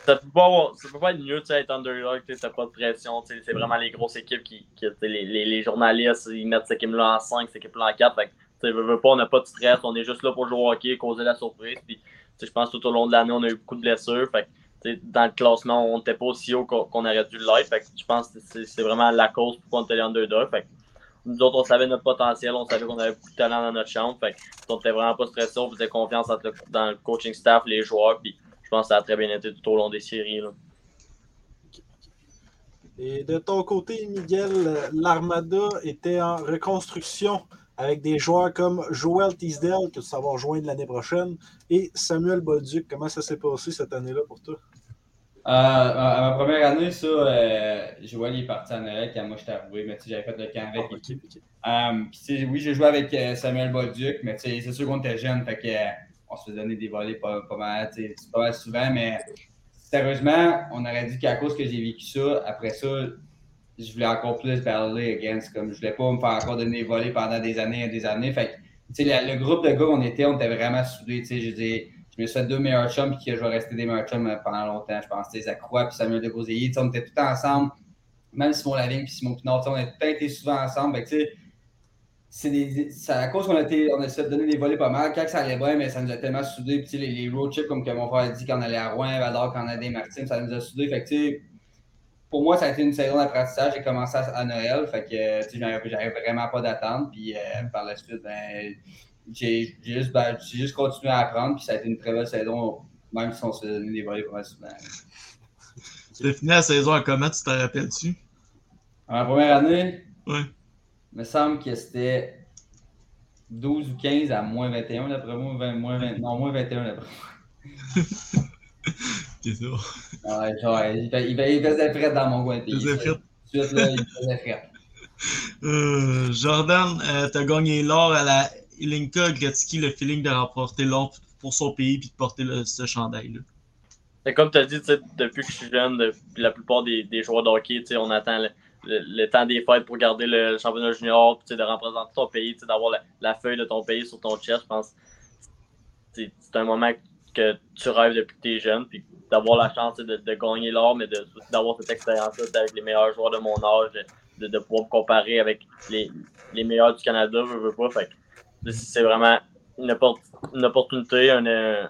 ça peut pas, peut pas être mieux tu sais, être underdog, t'as pas de pression, c'est vraiment les grosses équipes qui, les, les, les journalistes, ils mettent cette équipe-là en 5, cette équipe-là en 4, fait veux, on n'a pas de stress, on est juste là pour jouer au hockey, causer la surprise, je pense que tout au long de l'année, on a eu beaucoup de blessures, dans le classement, on n'était pas aussi haut qu'on qu'on aurait dû l'être, je pense que c'est vraiment la cause pourquoi on était les underdogs, fait nous autres, on savait notre potentiel, on savait qu'on avait beaucoup de talent dans notre chambre, fait on était vraiment pas stressé, on faisait confiance dans le coaching staff, les joueurs, puis je pense que ça a très bien été tout au long des séries. Là. Et de ton côté, Miguel, l'Armada était en reconstruction avec des joueurs comme Joel Teasdale, que tu vas rejoindre l'année prochaine, et Samuel Bolduc. Comment ça s'est passé cette année-là pour toi? Euh, à ma première année, ça, euh, Joël il est parti en Noël quand moi j'étais arrivé, mais tu sais, j'avais fait le camp avec. Ah, ok, ok. Euh, oui, j'ai joué avec euh, Samuel Bolduc, mais tu sais, c'est sûr qu'on était jeunes, fait que, on se faisait donner des volets pas, pas mal, tu sais, pas mal souvent, mais sérieusement, on aurait dit qu'à cause que j'ai vécu ça, après ça, je voulais encore plus parler against, comme je voulais pas me faire encore donner des volets pendant des années et des années, fait que, tu sais, le, le groupe de gars qu'on était, on était vraiment soudés, tu sais, je dis, je me suis fait deux meilleurs chums, puis que je vais rester des meilleurs chums euh, pendant longtemps, je pense, Zach Roy puis Samuel de sais, on était tout ensemble, même Simon Lavigne puis Simon Pinard, on a été souvent ensemble, c'est à cause qu'on a, été- on a essayé de donner des volets pas mal. Quand ça allait bien, mais ça nous a tellement soudés. Puis, les, road trips, comme que mon frère a dit, quand on allait à Rouen, Val-d'Or, quand on allait des Martins, ça nous a soudés. Fait pour moi, ça a été une saison d'apprentissage. J'ai commencé à, à Noël. Fait que, j'avais vraiment pas d'attente. Puis, euh, par la suite, ben, j'ai j'ai juste, ben, j'ai juste continué à apprendre. Puis, ça a été une très belle saison, même si on se donnait des volets mal souvent. T'as fini la saison à comment, tu t'en rappelles-tu? En première année, Ouais. il me semble que c'était 12 ou 15 à moins 21, d'après moi, 20, moins 20, non, moins 21 d'après moi. C'est ça. Ouais, genre, il, il, il faisait fret dans mon coin pays. Faisait fret. Tout de suite, là, il faisait fret. Euh, Jordan, euh, t'as gagné l'or à la Ilinka Gretzky, le feeling de remporter l'or pour son pays puis de porter ce chandail-là. Comme tu as dit, depuis que je suis jeune, la plupart des, joueurs de hockey, on attend le, temps des fêtes pour garder le championnat junior, de représenter ton pays, d'avoir la, feuille de ton pays sur ton chest. Je pense c'est un moment que tu rêves depuis que tu es jeune, puis d'avoir la chance de, gagner l'or, mais d'avoir cette expérience-là avec les meilleurs joueurs de mon âge, de, pouvoir me comparer avec les, meilleurs du Canada, je veux pas. Fait c'est vraiment une, une opportunité, un, euh,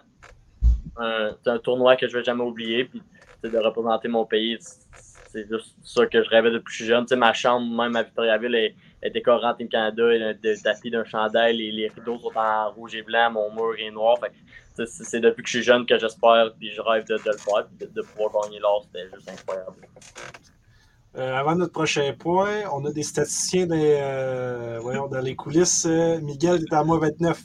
un, un tournoi que je vais jamais oublier. Puis de représenter mon pays, c'est- juste ça que je rêvais depuis que je suis jeune. Ma chambre, même à Victoriaville, est, est décorée en Team Canada, elle de tapis d'un chandail, les, les rideaux sont en rouge et blanc, mon mur est noir. C'est depuis que je suis jeune que j'espère, puis je rêve de, le faire, de, de pouvoir gagner l'or, c'était juste incroyable. Euh, avant notre prochain point, on a des statisticiens des, euh, voyons, dans les coulisses. Euh, Miguel est à moins 29.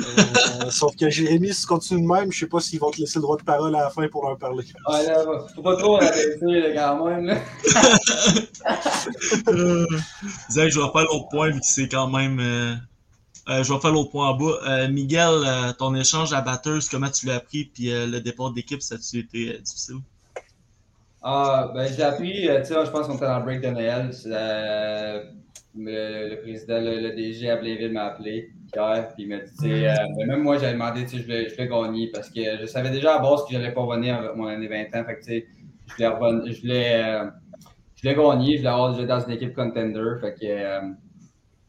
Euh, sauf que Jérémy, si tu continues de même, je sais pas s'ils vont te laisser le droit de parole à la fin pour leur parler. Ouais, là, faut pas trop là, quand même. Là. Euh, Zach, je vais faire l'autre point vu que c'est quand même. euh, euh, je vais faire l'autre point en bas. Euh, Miguel, euh, ton échange à batteuse, comment tu l'as pris? Puis euh, le départ d'équipe, ça a-tu été euh, difficile? Ah, ben, j'ai appris, euh, tu sais, je pense qu'on était dans le break de Noël. c'est, euh, le, le président, le, le DG à Blainville m'a appelé hier, puis il m'a dit, euh, ben, même moi, j'avais demandé, tu sais, je voulais, je voulais gagner parce que je savais déjà à base que j'allais pas revenir avec mon année 20 ans. Fait que, tu sais, je voulais, je voulais, euh, je voulais gagner, je voulais avoir déjà dans une équipe contender. Fait que, tu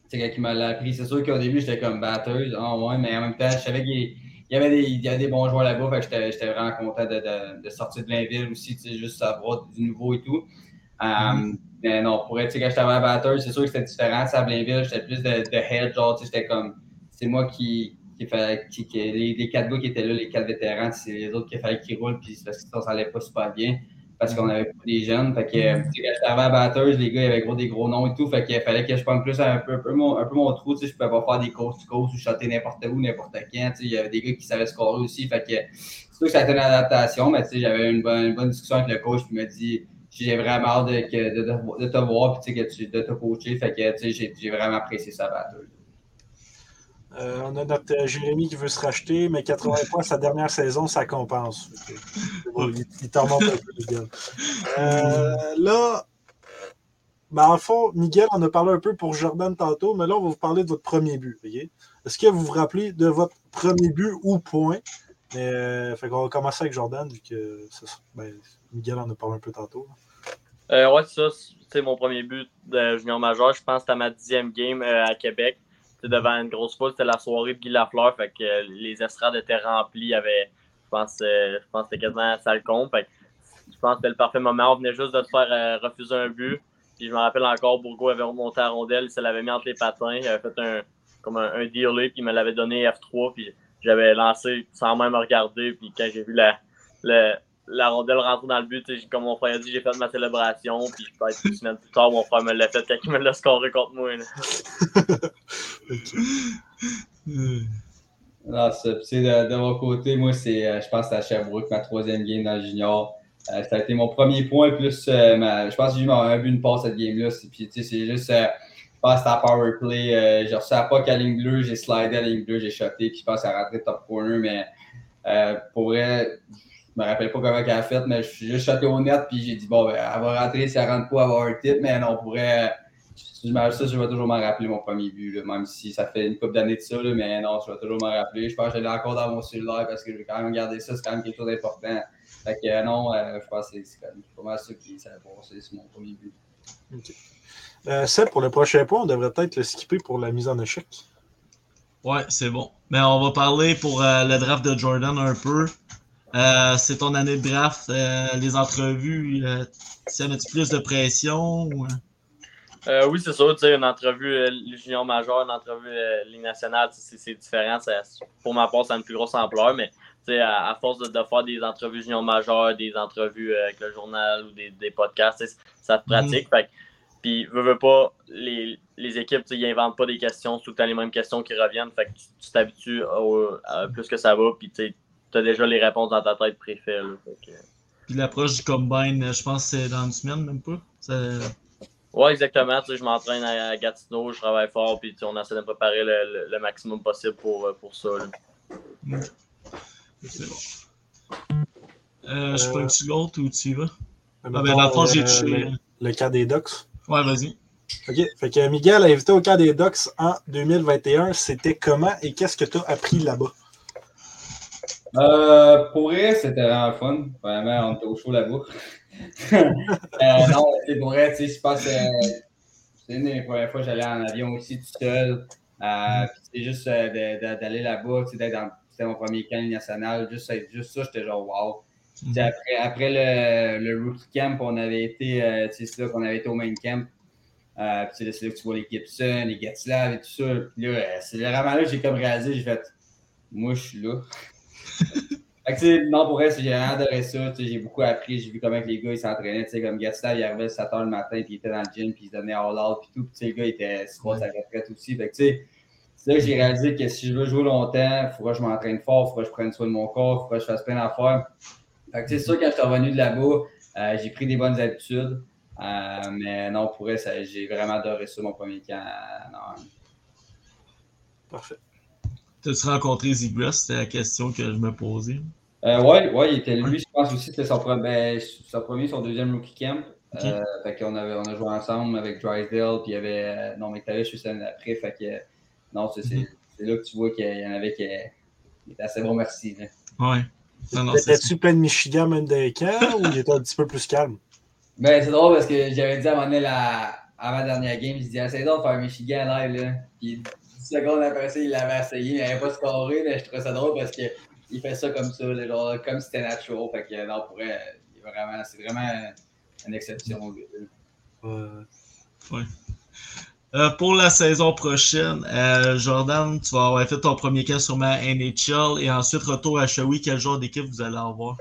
sais, quand il m'a appris, c'est sûr qu'au début, j'étais comme batteuse, ah ouais, mais en même temps, je savais qu'il il y avait des, il y avait des bons joueurs là-bas. J'étais, vraiment content de, de, de sortir de Blainville aussi, tu sais, juste savoir du nouveau et tout. Euh, mais non, pour être, quand j'étais à batteur, c'est sûr que c'était différent. À Blainville, j'étais plus de, de head, genre, tu sais, j'étais comme, c'est moi qui, qui fait, qui, qui, les, les, quatre gars qui étaient là, les quatre vétérans, c'est les autres qui fallait qu'ils roulent, puis parce que ça, ça allait pas super bien parce qu'on avait pas des jeunes. Fait que, quand j'étais arrivé à batteuse, les gars, il y avait gros, des gros noms et tout. Fait qu'il fallait que je prenne plus un peu, un peu, mon, un peu mon trou. Tu sais, je pouvais pas faire des courses to course ou chanter n'importe où, n'importe quand. Tu sais, il y avait des gars qui savaient scorer aussi. Fait que c'est sûr que ça a été une adaptation, mais tu sais, j'avais une bonne, une bonne discussion avec le coach qui m'a dit j'ai vraiment hâte de, de, de, de, te voir puis tu sais, de te coacher. Fait que tu sais, j'ai vraiment apprécié ça batteuse. Euh, on a notre euh, Jérémy qui veut se racheter, mais 80 points sa dernière saison, ça compense. Bon, il, il t'en montre un peu, Miguel. Euh, là, ben, en fond, Miguel en a parlé un peu pour Jordan tantôt, mais là, on va vous parler de votre premier but. Est-ce que vous vous rappelez de votre premier but ou point? Mais, euh, fait qu'on va commencer avec Jordan, vu que ben, Miguel en a parlé un peu tantôt. Euh, ouais, c'est ça. C'est mon premier but de junior majeur. Je pense que c'était ma dixième game à Québec devant une grosse foule. C'était la soirée de Guy Lafleur. Fait que euh, les estrades étaient remplies. Avait, je pense, euh, je pense que c'était quasiment con. Fait je pense que c'était le parfait moment. On venait juste de te faire euh, refuser un but. Puis je me rappelle encore, Bourgo avait remonté à rondelle, il se l'avait mis entre les patins, il avait fait un, comme un, un dealer, puis il me l'avait donné F3, puis j'avais lancé sans même regarder, puis quand j'ai vu la, la, la rondelle rentrer dans le but, comme mon frère a dit, j'ai fait ma célébration, puis peut-être une semaine plus tard, mon frère me l'a fait quand il me l'a scoré contre moi. non, ça, de, de, mon côté, moi, c'est, euh, je pense que c'est à Sherbrooke, ma troisième game dans le junior. Euh, ça a été mon premier point, plus euh, ma, je pense que j'ai eu un but, une passe cette game-là. Puis, c'est juste, euh, je pense à power play. j'ai reçu à pas qu'à ligne bleue, j'ai slidé à ligne bleue, j'ai shoté, puis je pense a rentré top corner, mais pour vrai, je me rappelle pas comment elle a fait, mais je suis juste shoté au net, puis j'ai dit, bon, ben, elle va rentrer, si elle rentre pas, elle va avoir un tip, mais non, on pourrait. Je, ça, je vais toujours m'en rappeler mon premier but, là, même si ça fait une couple d'années de ça, là, mais non, je vais toujours m'en rappeler. Je pense que je l'ai encore dans mon cellulaire parce que je vais quand même garder ça, c'est quand même quelque chose d'important. Fait que non, euh, je pense que c'est quand même pas mal ça qui s'est passé, c'est mon premier but. OK. Euh, Seb, pour le prochain point, on devrait peut-être le skipper pour la mise en échec. Ouais, c'est bon. Mais on va parler pour euh, le draft de Jordan un peu. Euh, c'est ton année de draft. Euh, les entrevues, euh, ça met plus de pression? Ou... Euh, oui, c'est sûr. Une entrevue junior majeur, une entrevue Ligue nationale, c'est différent. Ça, pour ma part, ça a une plus grosse ampleur, mais à, à force de, de, faire des entrevues junior majeures, des entrevues avec le journal ou des, des podcasts, ça te pratique. Fait, puis, veux, veux pas, les, les équipes, ils n'inventent pas des questions, tout le temps les mêmes questions qui reviennent. Fait que tu t'habitues plus que ça va, puis tu as déjà les réponses dans ta tête préférée. Que... Puis l'approche du combine, je pense que c'est dans une semaine, même pas? Ça... Oui, exactement. Tu sais, je m'entraîne à Gatineau, je travaille fort, puis on essaie de préparer le, le, le, maximum possible pour, pour ça. Mmh. C'est bon. Euh, je prends-tu l'autre ou tu y vas? Ah, ben, dans le fond, j'ai touché. Le, le cas des Ducks. Ouais, vas-y. OK. Fait que Miguel a invité au cas des Ducks en 2021. C'était comment et qu'est-ce que tu as appris là-bas? Euh, pour vrai, c'était vraiment fun. Vraiment, on était au chaud là-bas. euh, non, c'est pour vrai, tu sais, je pense que c'est une des premières fois que j'allais en avion aussi tout seul. Euh, c'est juste euh, d'aller là-bas, tu sais, d'être dans c'était mon premier camp national. Juste, juste ça, j'étais genre wow. Mm -hmm. Après, après le, le, rookie camp, on avait été, euh, c'est là qu'on avait été au main camp. Euh, c'est là que tu vois les Gibson, les Gatslav et tout ça. Puis là, c'est vraiment là que j'ai comme réalisé, j'ai fait, moi, je suis là. Fait que, non, pour vrai, j'ai adoré ça. J'ai beaucoup appris. J'ai vu comment les gars ils s'entraînaient. Comme Gatslav, il arrivait à 7 h le matin, puis il était dans le gym, puis il se donnait all out, puis tout. Puis le gars, il était sur sa retraite aussi. Fait que, c'est là que j'ai réalisé que si je veux jouer longtemps, il faudra que je m'entraîne fort, il faudra que je prenne soin de mon corps, il faudra que je fasse plein d'affaires. Fait que c'est sûr, quand je suis revenu de là-bas, euh, j'ai pris des bonnes habitudes. Euh, mais non, pour vrai, j'ai vraiment adoré ça, mon premier camp. Non. Parfait. T'as-tu rencontré Zigras? C'était la question que je me posais. Euh, oui, ouais, il était lui, je pense aussi, c'était son, ben, son, premier, son deuxième rookie camp. Okay. Euh, fait qu'on avait, on a joué ensemble avec Drysdale, puis il y avait. Non, mais tu je suis après, fait que non, c'est mm -hmm. là que tu vois qu'il y en avait qui étaient assez bon merci. Oui. Étais-tu plein de Michigan même des camps ou il était un petit peu plus calme? Ben, c'est drôle parce que j'avais dit à un moment donné, la, avant la dernière game, il se dit essaye donc de faire Michigan live. Là. Puis 10 secondes après ça, il l'avait essayé, il n'avait pas scoré. Mais je trouvais ça drôle parce qu'il fait ça comme ça, genre, comme si c'était natural. Fait que non, pour vraiment, c'est vraiment une exception. Ouais. ouais. Euh, pour la saison prochaine, euh, Jordan, tu vas avoir fait ton premier cas sur ma NHL et ensuite retour à Shawi. Quel genre d'équipe vous allez avoir?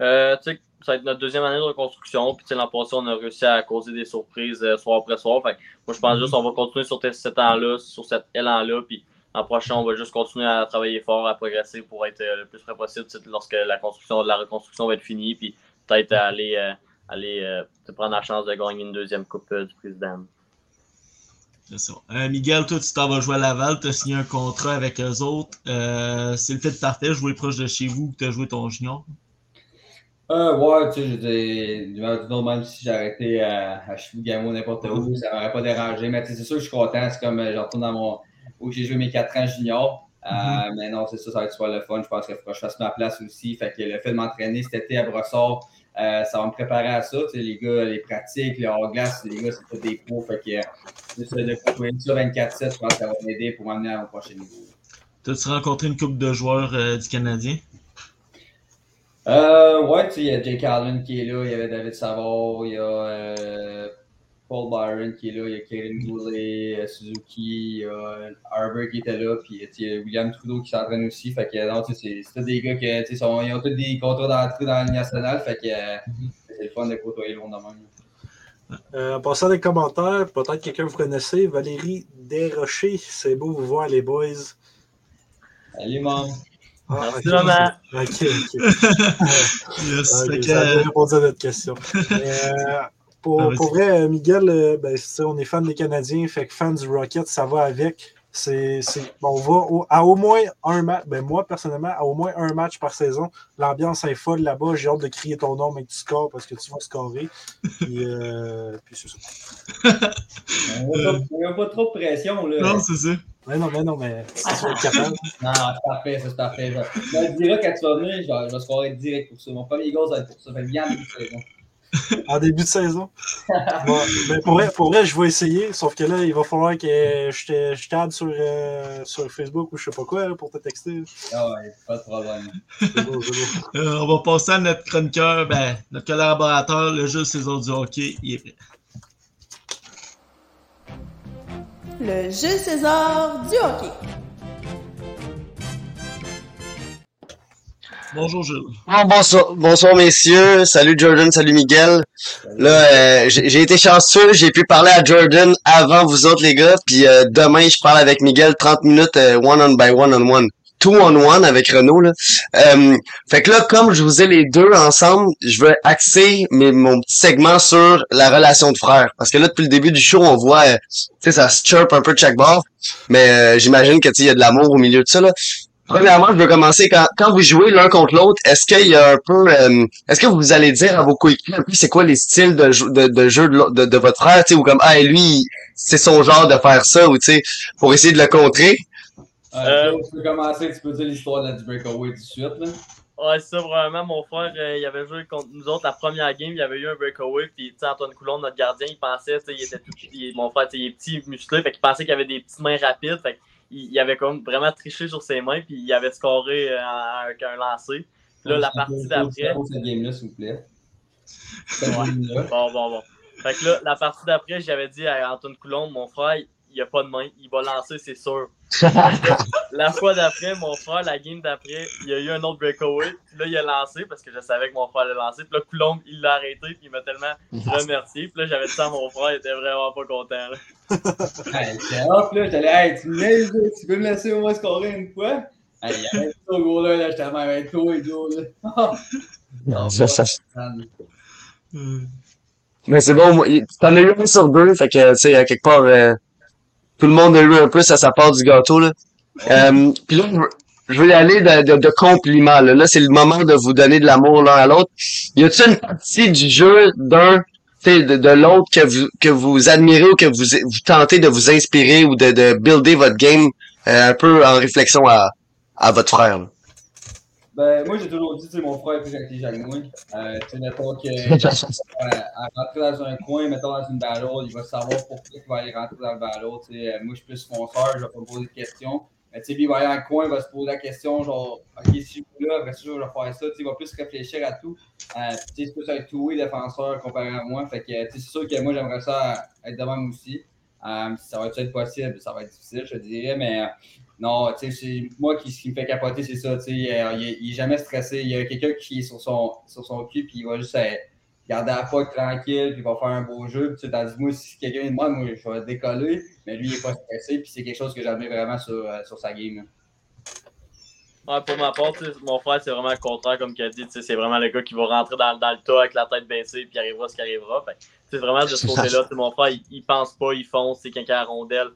Euh, ça va être notre deuxième année de reconstruction. Puis l'an passé, on a réussi à causer des surprises soir après soir. Fait moi, je pense juste qu'on va continuer sur cet élan-là, sur cet élan-là. Puis l'an prochain, on va juste continuer à travailler fort, à progresser pour être le plus près possible lorsque la construction, la reconstruction va être finie. Puis peut-être aller, aller prendre la chance de gagner une deuxième Coupe du Président. C'est ça. Euh, Miguel, toi, tu t'en vas jouer à Laval, tu as signé un contrat avec eux autres. Euh, c'est le fait de parfait, jouer proche de chez vous que tu as joué ton junior? Euh, ouais, tu sais, j'étais. Même si j'ai arrêté à, à Chibougamau, n'importe où, ça m'aurait pas dérangé. Mais c'est sûr que je suis content. C'est comme je retourne dans mon. où j'ai joué mes 4 ans junior. Mm-hmm. mais non, c'est ça, ça va être super le fun. Je pense qu'il faut que je fasse ma place aussi. Fait que le fait de m'entraîner cet été à Brossard, euh, ça va me préparer à ça. les gars, les pratiques, les hors-glace, les gars, c'est pas des pros. Fait que juste de côtoyer ça 24-7, je pense que ça va m'aider pour m'amener au prochain niveau. T'as-tu rencontré une couple de joueurs euh, du Canadien? Euh, ouais, tu sais, il y a Jake Allen qui est là, il y avait David Savard, il y a euh, Paul Byron qui est là, il y a Kaden Goulet, euh, Suzuki, il y a Harbour qui était là, puis il y a William Trudeau qui s'entraîne aussi. Fait que non, c'est tous des gars qui sont, ils ont tous des contrats d'entrée dans la Ligue nationale. Fait que mhm. c'est le fun de côtoyer le monde de même. Euh, en passant des commentaires, peut-être quelqu'un vous connaissez, Valérie Desrochers, c'est beau vous voir les boys. Salut, maman. Ah, Merci, maman. Ok, ok. yes, okay, ça a répondu à notre question. euh, pour, ah, pour vrai, Miguel, euh, ben, on est fan des Canadiens, fait que fan du Rocket, ça va avec. C'est, on va à au moins un match. Ben moi, personnellement, à au moins un match par saison. L'ambiance est folle là-bas. J'ai hâte de crier ton nom, mais que tu scores parce que tu vas scorer. Puis, euh, puis c'est ça. Il n'y a pas trop de pression. Là. Non, c'est ça. Mais non, mais non, mais capable. non, c'est parfait, ça, c'est parfait. Je, je dirai quand tu vas venir, je vais, vais scorer direct pour ça. Mon premier goal, ça va être pour ça. Fait bien saison en début de saison. Ben, pour, vrai, pour, vrai, je vais essayer, sauf que là, il va falloir que je t'aide sur, euh, sur Facebook ou je sais pas quoi pour te texter. Ah ouais, pas de problème. Euh, on va passer à notre chroniqueur, ben, notre collaborateur, le jeu saison du hockey, il est prêt. Le jeu César du hockey. Bonjour Jules. bonsoir, bonsoir messieurs. Salut Jordan, salut Miguel. Là, euh, j'ai été chanceux, j'ai pu parler à Jordan avant vous autres les gars. Puis euh, demain, je parle avec Miguel 30 minutes euh, one on by one on one. Two on one avec Renault. Là. fait que là, comme je vous ai les deux ensemble, je veux axer mes, mon petit segment sur la relation de frères. Parce que là, depuis le début du show, on voit, tu sais, ça se chirp un peu de chaque bord. Mais j'imagine que il y a de l'amour au milieu de ça. Là. Premièrement, je veux commencer quand, quand vous jouez l'un contre l'autre, est-ce qu'il y a un peu euh, est-ce que vous allez dire à vos coéquipiers c'est quoi les styles de, de, de jeu de, de, votre frère, tu sais, ou comme ah lui, c'est son genre de faire ça, ou tu sais, pour essayer de le contrer? Euh, tu peux commencer, tu peux dire l'histoire de du breakaway tout de suite là. Ouais, ça, vraiment, mon frère, euh, il avait joué contre nous autres la première game, il avait eu un breakaway, puis Antoine Coulon, notre gardien, il pensait, il était tout il, mon frère, il est petit, musclé, fait qu'il pensait qu'il avait des petites mains rapides, fait il, avait comme vraiment triché sur ses mains, puis il avait scoré euh, avec un lancer. Là, la partie d'après. cette game-là, s'il vous plaît. bon, bon, bon. Fait que là, la partie d'après, j'avais dit à Antoine Coulomb, mon frère, il a pas de main, il va lancer, c'est sûr. la fois d'après, mon frère, la game d'après, il y a eu un autre breakaway. Puis là, il a lancé parce que je savais que mon frère allait lancer. Puis là, Coulomb, il l'a arrêté. Puis il m'a tellement remercié. Puis là, j'avais dit ça à mon frère, il était vraiment pas content. Là. hey, off, là. J'allais, hey, tu, me tu peux me laisser au moins scorer une fois? Hey, avait ça, gros, là. là J'étais même avec toi et tout, là. non, ça, ça. Mais c'est bon, t'en as eu un sur deux, fait que, tu sais, à quelque part, euh, tout le monde a eu un peu à sa part du gâteau. Là. Euh, puis là, je veux y aller de, de, compliments. Là, là c'est le moment de vous donner de l'amour l'un à l'autre. Y a-t-il une partie du jeu d'un de, de l'autre que vous que vous admirez ou que vous, vous tentez de vous inspirer ou de, de builder votre game euh, un peu en réflexion à, à votre frère? Ben, moi, j'ai toujours dit, mon frère est plus intelligent que moi. Euh, tu sais, mettons que, euh, à rentrer dans un coin, mettons dans une battle, il va savoir pourquoi il va aller rentrer dans le battle. Tu sais, euh, moi, je suis plus fonceur, je vais pas me poser de questions. Mais tu sais, lui, il va aller dans le coin, il va se poser la question, genre, OK, si je suis là, après ça, je vais faire ça. Tu sais, il va plus réfléchir à tout. Euh, tu sais, c'est plus un two-way défenseur comparé à moi. Fait que, tu sais, c'est sûr que moi, j'aimerais ça être de même aussi. Euh, ça va être possible, ça va être difficile, je dirais, mais non, tu sais, moi, qui, ce qui me fait capoter, c'est ça, tu sais, euh, il, n'est jamais stressé. Il y a quelqu'un qui est sur son, sur son cul, puis il va juste garder la poque tranquille, puis il va faire un beau jeu. Tu sais, tandis moi, si quelqu'un est de moi, moi, je vais décoller, mais lui, il n'est pas stressé, puis c'est quelque chose que j'admire vraiment sur, sur sa game. Ouais, pour ma part, mon frère, c'est vraiment le contraire, comme tu as dit. C'est vraiment le gars qui va rentrer dans, dans, le tas avec la tête baissée, puis arrivera ce qui arrivera. C'est vraiment de ce côté-là. Mon frère, il, il, pense pas, il fonce, c'est quelqu'un à rondelle.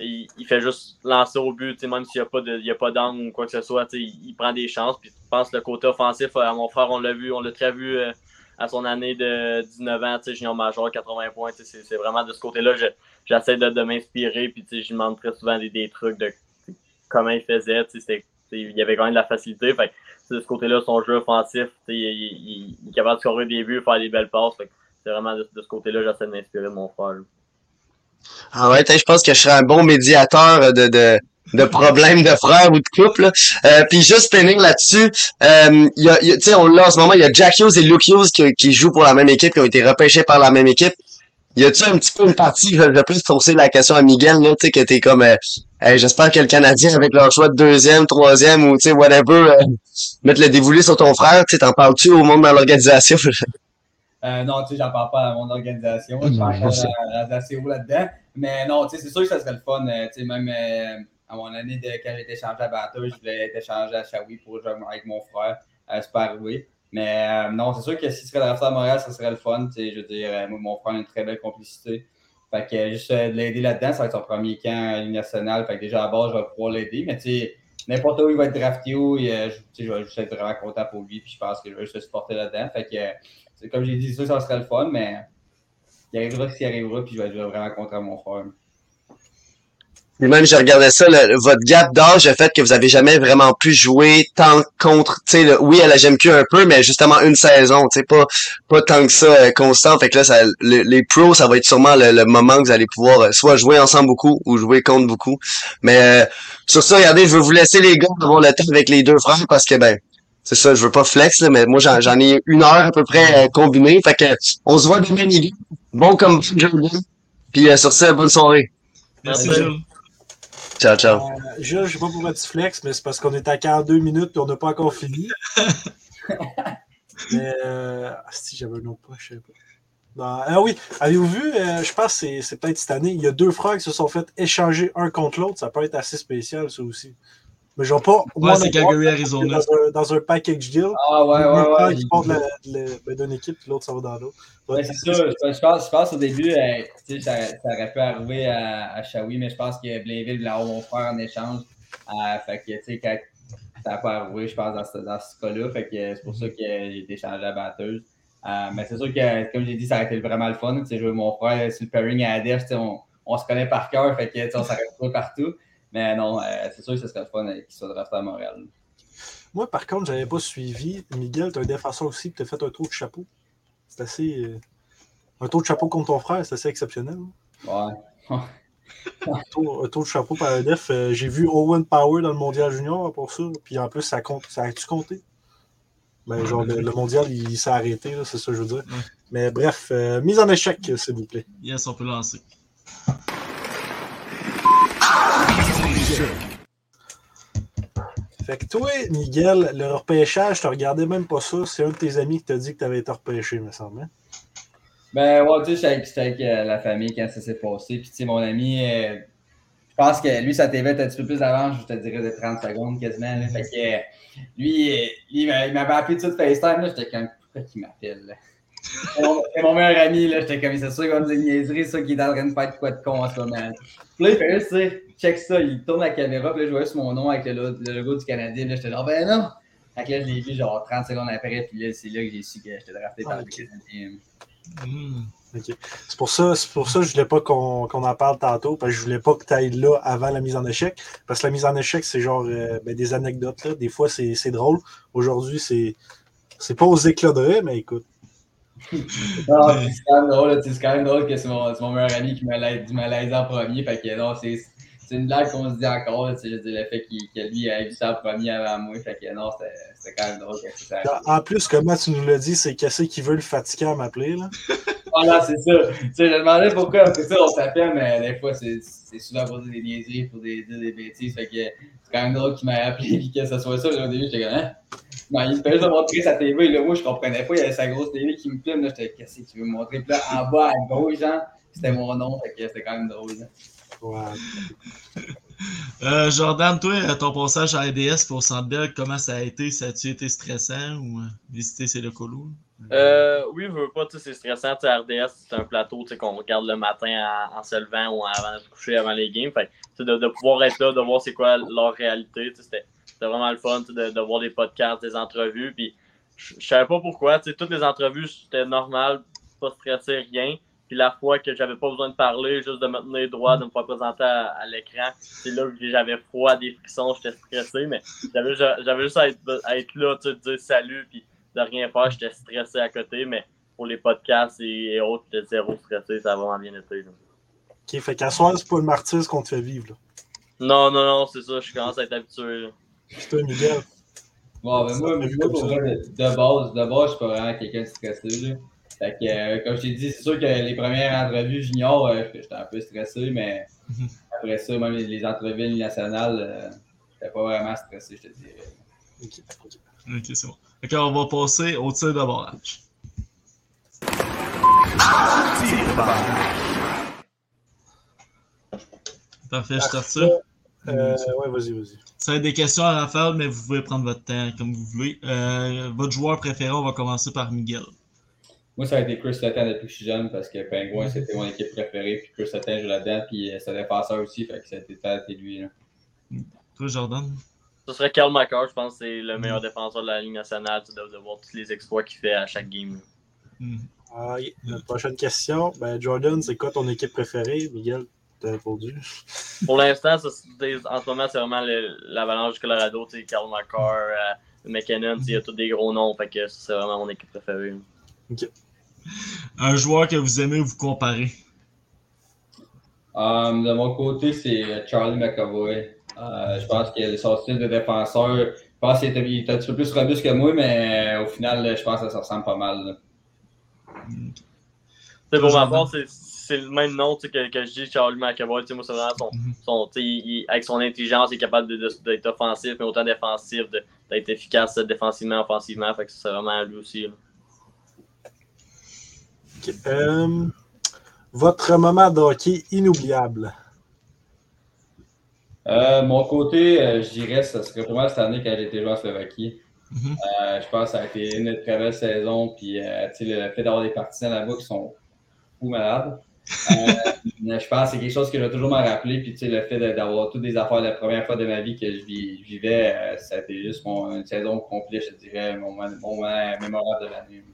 Il, fait juste lancer au but, même s'il n'y a pas d'angle ou quoi que ce soit, il, prend des chances. Puis je pense le côté offensif, à mon frère, on l'a vu, on l'a très vu euh, à son année de 19 ans, junior major, 80 points. C'est vraiment de ce côté-là, j'essaie de, m'inspirer, puis je lui demande très souvent des, des trucs de comment il faisait. Il y avait quand même de la facilité. Fait de ce côté-là, son jeu offensif, il, est capable de scorer des buts, faire des belles passes. C'est vraiment de, de ce côté-là, j'essaie de m'inspirer de mon frère. Ah ouais, je pense que je serais un bon médiateur de, de, de problèmes de frères ou de couple. Euh, Puis juste finir là-dessus, euh, y a, y a, on l'a en ce moment, il y a Jack Hughes et Luke Hughes qui, qui jouent pour la même équipe, qui ont été repêchés par la même équipe. Y a-tu un petit peu une partie, je vais plus forcer la question à Miguel, là, tu sais, que t'es comme, euh, j'espère que le Canadien, avec leur choix de deuxième, troisième ou, tu sais, whatever, euh, mettre le dévoulé sur ton frère, tu t'en parles-tu au monde dans l'organisation? euh, non, tu sais, j'en parle pas à mon organisation, je parle à, assez haut là-dedans. Mais non, tu sais, c'est sûr que ça serait le fun, euh, tu sais, même euh, à mon année de quand j'ai été changé à batteuse, je voulais être échangé à Shawi pour jouer avec mon frère, euh, c'est pas arrivé. Mais non, c'est sûr que si tu serais drafté à Montréal, ça serait le fun. Je veux dire, moi, mon frère a une très belle complicité. Fait que juste de l'aider là-dedans, ça va être son premier camp à nationale. Fait que déjà à base, je vais pouvoir l'aider. Mais tu sais, n'importe où il va être drafté où, je, je vais juste être vraiment content pour lui. Puis je pense que je vais juste le supporter là-dedans. Fait que, comme j'ai dit, ça, ça serait le fun, mais il arrivera qui arrivera. Puis je vais être vraiment content de mon frère. Puis même, je regardais ça, le, votre gap d'âge, le fait que vous avez jamais vraiment pu jouer tant contre, tu sais, oui, à la GMQ un peu, mais justement une saison, tu sais, pas, pas tant que ça euh, constant. Fait que là, ça, le, les pros, ça va être sûrement le, le, moment que vous allez pouvoir euh, soit jouer ensemble beaucoup ou jouer contre beaucoup. Mais euh, sur ça, regardez, je veux vous laisser les gars avoir le temps avec les deux frères parce que ben. C'est ça, je veux pas flex, là, mais moi j'en ai une heure à peu près combinée. Fait que on se voit demain midi. Bon comme Jordan. Puis sur ça, bonne soirée. Merci, Jules. Ciao, ciao. Euh, je sais pas pour mettre flex, mais c'est parce qu'on est à 42 minutes et on n'a pas encore fini. mais euh, si j'avais un autre poche, je sais pas. Ah oui, avez-vous vu, euh, je pense que c'est peut-être cette année, il y a deux frères qui se sont fait échanger un contre l'autre. Ça peut être assez spécial, ça aussi. Mais genre pas. Ouais, c'est Calgary, Arizona. Dans un, dans un, package deal. Ah ouais, ouais, ouais. Qui porte ben, d'une équipe, puis l'autre, ça va dans l'autre. Ouais, c'est ça. Je pense, je pense au début, euh, ça, ça aurait pu arriver à, à Shawi, mais je pense que Blainville voulait mon frère en échange. Euh, fait que, tu sais, quand ça n'a pas arrivé, je pense, dans ce, dans ce cas-là. Fait que c'est pour ça que j'ai été changé à batteuse. Euh, mais c'est sûr que, comme j'ai dit, ça a été vraiment le fun. Tu sais, jouer mon frère sur le pairing à ADF, on, on se connaît par cœur, fait que, on s'arrête pas partout. Mais non, euh, c'est sûr que ce serait le fun qu'il soit drafté à Montréal. Moi, par contre, j'avais pas suivi. Miguel, tu un défenseur aussi, tu as fait un tour de chapeau. C'est assez. Euh, un tour de chapeau contre ton frère, c'est assez exceptionnel. Hein? Ouais. un, tour, un, tour, de chapeau par un def. Euh, J'ai vu Owen Power dans le mondial junior pour ça. Puis en plus, ça compte. Ça a-tu compté? Ben, genre, le, le, mondial, il, il s'est arrêté, c'est ça que je veux dire. Ouais. Mais bref, euh, mise en échec, s'il vous plaît. Yes, on peut lancer. Fait que toi, Miguel, le repêchage, tu regardais même pas ça. C'est un de tes amis qui t'a dit que tu avais été repêché, me semble. Hein? Ben, ouais, tu sais, j'étais avec, avec, la famille quand ça s'est passé. Puis, tu sais, mon ami, euh, je pense que lui, sa TV était un petit peu plus avant, je te dirais de 30 secondes quasiment. Fait que euh, lui, il m'avait appelé tout de FaceTime. J'étais comme, pourquoi il m'appelle? C'est mon meilleur ami, là. J'étais comme, c'est sûr qu'il va me dire niaiserie, ça, qu'il est en train de faire quoi de con en ce moment. Là, il fait juste, check ça, il tourne la caméra, puis là, je voyais sur mon nom avec le, le logo du Canadien. Là, j'étais genre, ben non! Fait que là, je l'ai vu genre 30 secondes après, puis là, c'est là que j'ai su que j'étais drafté par okay. le Canadien. Mmh. OK. C'est pour ça, c'est pour ça que je voulais pas qu'on qu'on en parle tantôt, parce que je voulais pas que tu ailles là avant la mise en échec. Parce que la mise en échec, c'est genre euh, ben, des anecdotes. Là. Des fois, c'est c'est drôle. Aujourd'hui, c'est c'est pas aux éclats de rire, mais écoute. Non, c'est quand même drôle, c'est quand même drôle que c'est mon, c'est mon meilleur ami qui m'a lais- du malaise en premier. Fait que non, c'est c'est une blague qu'on se dit encore. tu sais, le fait qu'il, que lui ait vu ça premier avant moi. Fait que non, c'était, quand même drôle que ça arrive. En plus, comment tu nous l'as dit, c'est qu'est-ce qui veut le fatiguer à m'appeler. là? Voilà, c'est ça. Tu sais, je demandais pourquoi après ça on s'appelle, mais des fois, c'est, c'est souvent pour dire des niaiseries, pour des, dire des bêtises. Fait que c'est quand même drôle qu'il m'ait appelé et que ce soit ça. Là, au début, j'étais comme, hein? Mais il me de montrer sa TV. Là, moi, je comprenais pas. Il y avait sa grosse TV qui me filme. Là, j'étais, qu'est-ce que tu veux me montrer? Puis là, en bas, à gauche, genre, c'était mon nom. Fait que c'était quand même drôle. là. Euh, Jordan, toi, euh, ton passage à RDS pour Bell, comment ça a été? Ça a-tu été stressant ou euh, visiter ces locaux Euh, oui, je veux pas, tu sais, c'est stressant. RDS, c'est un plateau tu sais, qu'on regarde le matin en, en se levant ou avant de se coucher avant les games. Fait de, de pouvoir être là, de voir c'est quoi leur réalité, tu sais, c'était vraiment le fun de, de voir des podcasts, des entrevues. Puis je savais pas pourquoi. tu sais, Toutes les entrevues, c'était normal, pas stressé, rien. Puis la fois que j'avais pas besoin de parler, juste de me tenir droit, de me faire présenter à, à l'écran, c'est là que j'avais froid, des frissons, j'étais stressé, mais j'avais j'avais juste à être, à être là, tu sais, de dire salut, puis de rien faire, j'étais stressé à côté, mais pour les podcasts et, et autres, j'étais zéro stressé, ça a vraiment bien été. là. OK, fait qu'à soir, c'est pas le martyr qu'on te fait vivre. Là. Non, non, non, c'est ça, je commence à être habitué. là. Toi, Miguel, Bon, ben moi, moi, de base, de base, je suis pas vraiment quelqu'un de stressé. Là. Fait que, euh, comme je t'ai dit, c'est sûr que les premières entrevues junior, euh, j'étais un peu stressé, mais après ça, même les, les entrevues nationales, euh, j'étais pas vraiment stressé, je te dirais. OK, OK. Ok, c'est bon. Ok, on va passer au tir de barrage. Parfait, je starte ça. Euh, ouais, vas-y, vas-y. Ça va être des questions à Raphaël, mais vous pouvez prendre votre temps comme vous voulez. Euh, votre joueur préféré, on va commencer par Miguel. Moi, ça a été Chris Letton depuis que je suis jeune, parce que Penguin, c'était mon équipe préférée, puis Chris Letton joue là-dedans, puis euh, c'est un défenseur aussi, fait que ça a été fait et lui. Là. Toi, Jordan? Ce serait Karl McCarr, je pense que c'est le meilleur défenseur de la Ligue nationale, tu de voir tous les exploits qu'il fait à chaque game. Hmm. Ah, oui. Notre prochaine question. Ben, Jordan, c'est quoi ton équipe préférée? Miguel, t'as répondu. Pour l'instant, ça, en ce moment, c'est vraiment l'Avalanche du Colorado, tu sais, Karl McCarr, euh, McKinnon, tu sais, il y a tous des gros noms, fait que c'est vraiment mon équipe préférée. là. Un joueur que vous aimez ou vous comparez? Um, de mon côté, c'est euh, Charlie McAvoy. Euh, je pense que son style de défenseur, je pense qu'il était, un petit peu plus robuste que moi, mais euh, au final, là, je pense que ça se ressemble pas mal. sais, pour ma part, c'est- c'est le même nom tu sais, que, que je dis Charlie McAvoy. Tu sais, Moi, c'est vraiment son, son, tu sais, il- il- avec son intelligence, il est capable de- de- d'être offensif, mais autant défensif, d'être efficace défensivement, offensivement. Fait que c'est vraiment lui aussi. là. Euh, votre moment de hockey inoubliable. Euh, mon côté, euh, je dirais, ça serait pour moi cette année quand j'ai été joué en Slovaquie. Mhm. Euh, je pense que ça a été une très belle saison. Puis, euh, le fait d'avoir des partisans là-bas qui sont fous malades. Euh, je pense que c'est quelque chose que je vais toujours m'en rappeler. Puis, le fait d'avoir toutes des affaires la première fois de ma vie que je, vis- je vivais, euh, ça a été juste mon, une saison complète, je dirais, mon, moment- mon moment mémorable de l'année.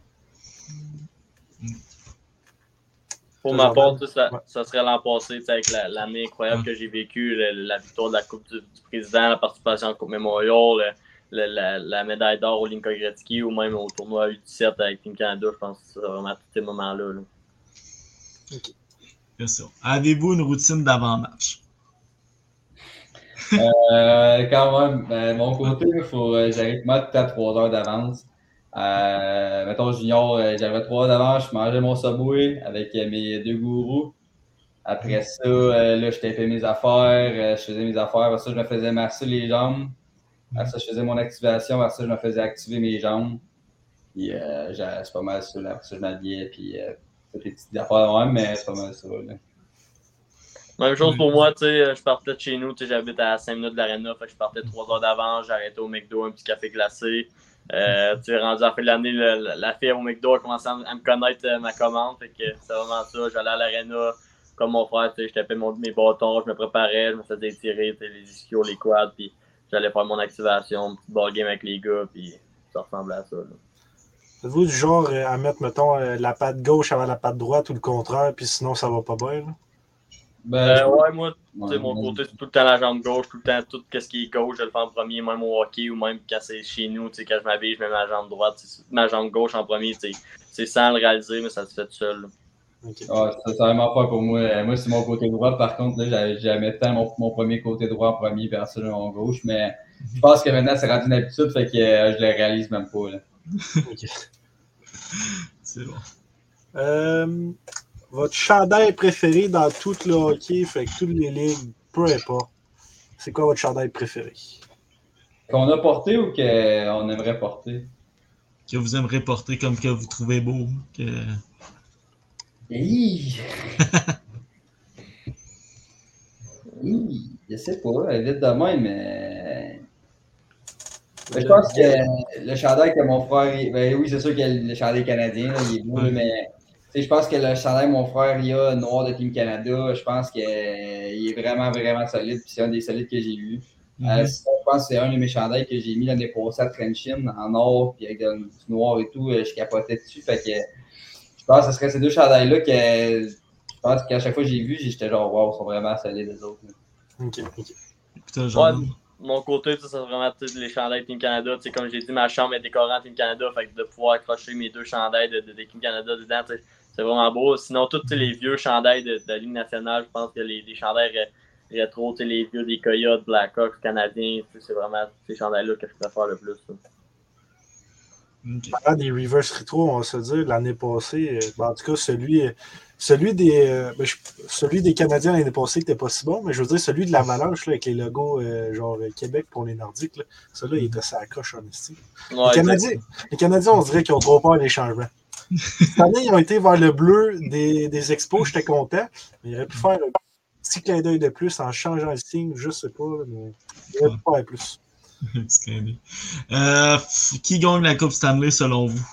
Pour ma part, ça, Ouais. ça serait l'an passé, avec la- l'année incroyable que j'ai vécue, la victoire de la Coupe du, du Président, la participation à la Coupe Memorial, le- le- la, la médaille d'or au Linka Gretzky ou même au tournoi U17 avec Team Canada. Je pense que c'est vraiment tous ces moments-là. là. Bien sûr. Avez-vous une routine d'avant-match? Euh, quand même, ben, de mon côté, il faut euh, j'arrive moi tout à 3 heures d'avance. Euh, mettons, junior, euh, j'avais 3 heures d'avance, je mangeais mon subway avec euh, mes deux gourous. Après ça, euh, là, je tapais mes affaires, euh, je faisais mes affaires. Après ça, je me faisais masser les jambes. Après ça, je faisais mon activation. Après ça, je me faisais activer mes jambes. Puis, euh, c'est pas mal ça. Là. Après ça, je m'habillais. Puis, euh, toutes les petites affaires de même, mais c'est pas mal ça. Là. Même chose pour moi, tu sais, je partais de chez nous, tu sais, j'habite à 5 minutes de l'aréna, fait que je partais 3 heures d'avance, j'arrêtais au McDo, un petit café glacé. Euh, tu sais, rendu à la fin de l'année, la, fille au McDo a commencé à, me connaître euh, ma commande, fait que c'est vraiment ça. J'allais à l'aréna, comme mon frère, je tapais mon- mes bâtons, je me préparais, je me faisais sais, les ischios, les quads, puis j'allais faire mon activation, petite ball game avec les gars, puis ça ressemblait à ça. Êtes-vous du genre euh, à mettre, mettons, la patte gauche avant la patte droite ou le contraire, puis sinon ça va pas bien? là? Ben, Euh, ouais, moi, tu Ouais, sais, mon ouais. côté, c'est tout le temps la jambe gauche, tout le temps, tout ce qui est gauche, je le fais en premier, même au hockey ou même quand c'est chez nous, tu sais, quand je m'habille, je mets ma jambe droite, c'est- ma jambe gauche en premier, tu sais. c'est sans le réaliser, mais ça se fait tout seul. là. Ouais, ça, c'est vraiment pas pour moi. Euh, Moi, c'est mon côté droit. Par contre, là, j'avais- j'aimais tant mon, mon premier côté droit en premier versus mon gauche. Mais je pense que maintenant, c'est rendu une habitude, fait que euh, je le réalise même pas. Là. Ok. C'est bon. Euh, votre chandail préféré dans tout le hockey, fait que toutes les ligues, peu importe. C'est quoi votre chandail préféré? Qu'on a porté ou qu'on aimerait porter? Que vous aimeriez porter comme que vous trouvez beau. Que... Hi! Hi! Je sais pas, vite de même, mais. Je pense que le chandail que mon frère. Ben oui, c'est sûr qu'il y a le chandail canadien, là, il est beau, Ouais. mais. Je pense que le chandail mon frère il a noir de Team Canada, je pense qu'il est vraiment, vraiment solide. Puis c'est un des solides que j'ai vu. Mhm. Euh, je pense que c'est un de mes chandails que j'ai mis l'année passée à Trenchin en or, puis avec du noir et tout. euh, Je capotais dessus. Fait que je pense que ce serait ces deux chandails-là que je pense qu'à chaque fois que j'ai vu, j'étais genre, wow, ils sont vraiment solides les autres. là. Ok, ok. Putain. Ouais, mon côté, sais, c'est vraiment les chandails Team Canada. Tu sais, comme j'ai dit, ma chambre est décorée en Team Canada. Fait que de pouvoir accrocher mes deux chandails de, de, de Team Canada dedans, tu sais, c'est vraiment beau. Sinon, tous les vieux chandails de, de la Ligue nationale, je pense que les, les chandails ré- rétro, les vieux des Coyotes, Blackhawks, Canadiens, c'est vraiment ces chandails-là que je préfère le plus. Parlant des reverse retro, on va se dire, l'année passée, euh, ben, en tout cas, celui, celui, des, euh, ben, je- celui des Canadiens l'année passée n'était pas si bon, mais je veux dire, celui de la Malanche, là, avec les logos euh, genre euh, Québec pour les Nordiques, là, celui-là, il était ça à coche en. Ouais, les, Canadiens, les Canadiens, on dirait qu'ils ont trop peur des changements. Cette année, ils ont été vers le bleu des, des expos, j'étais content, mais ils auraient pu faire un petit clin d'œil de plus en changeant le signe, je sais pas, mais ils auraient pu faire plus. Petit clin d'œil. Euh, qui gagne la Coupe Stanley selon vous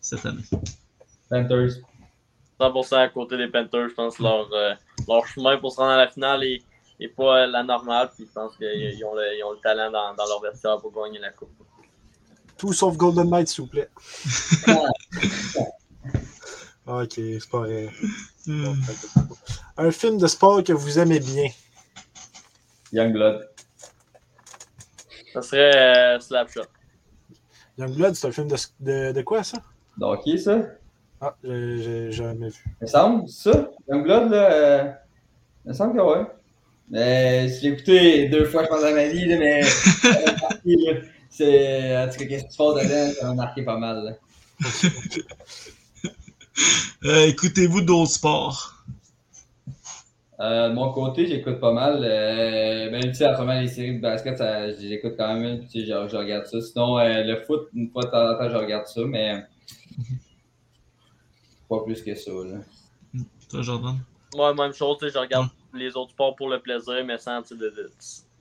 cette année? Panthers. 100% à côté des Panthers, je pense que leur, euh, leur chemin pour se rendre à la finale est, est pas la normale. Puis je pense qu'ils ont, ont le talent dans, dans leur vestiaire pour gagner la Coupe. Tout sauf Golden Knight, s'il vous plaît. ok, c'est pas vrai. Euh, Un film de sport que vous aimez bien. Youngblood. Ça serait euh, Slapshot. Youngblood, c'est un film de, de, de quoi, ça? Qui ça? Ah, j'ai j'ai jamais vu. Il me semble, ça? Youngblood, là. Euh... Il me semble que ouais. Mais je l'ai écouté deux fois, je pense, dans ma vie, là, mais. C'est. En tout cas, qu'est-ce que tu fais dedans? Ça m'a marqué pas mal, euh, Écoutez-vous d'autres sports? Euh, de mon côté, j'écoute pas mal. Euh, ben, tu sais, à travers les séries de basket, ça, j'écoute quand même. Tu sais, je, je regarde ça. Sinon, euh, le foot, une fois de temps en temps, je regarde ça, mais pas plus que ça. Là. Toi, Jordan? Moi, même chose, tu sais, je regarde les autres sports pour le plaisir, mais sans, de, de-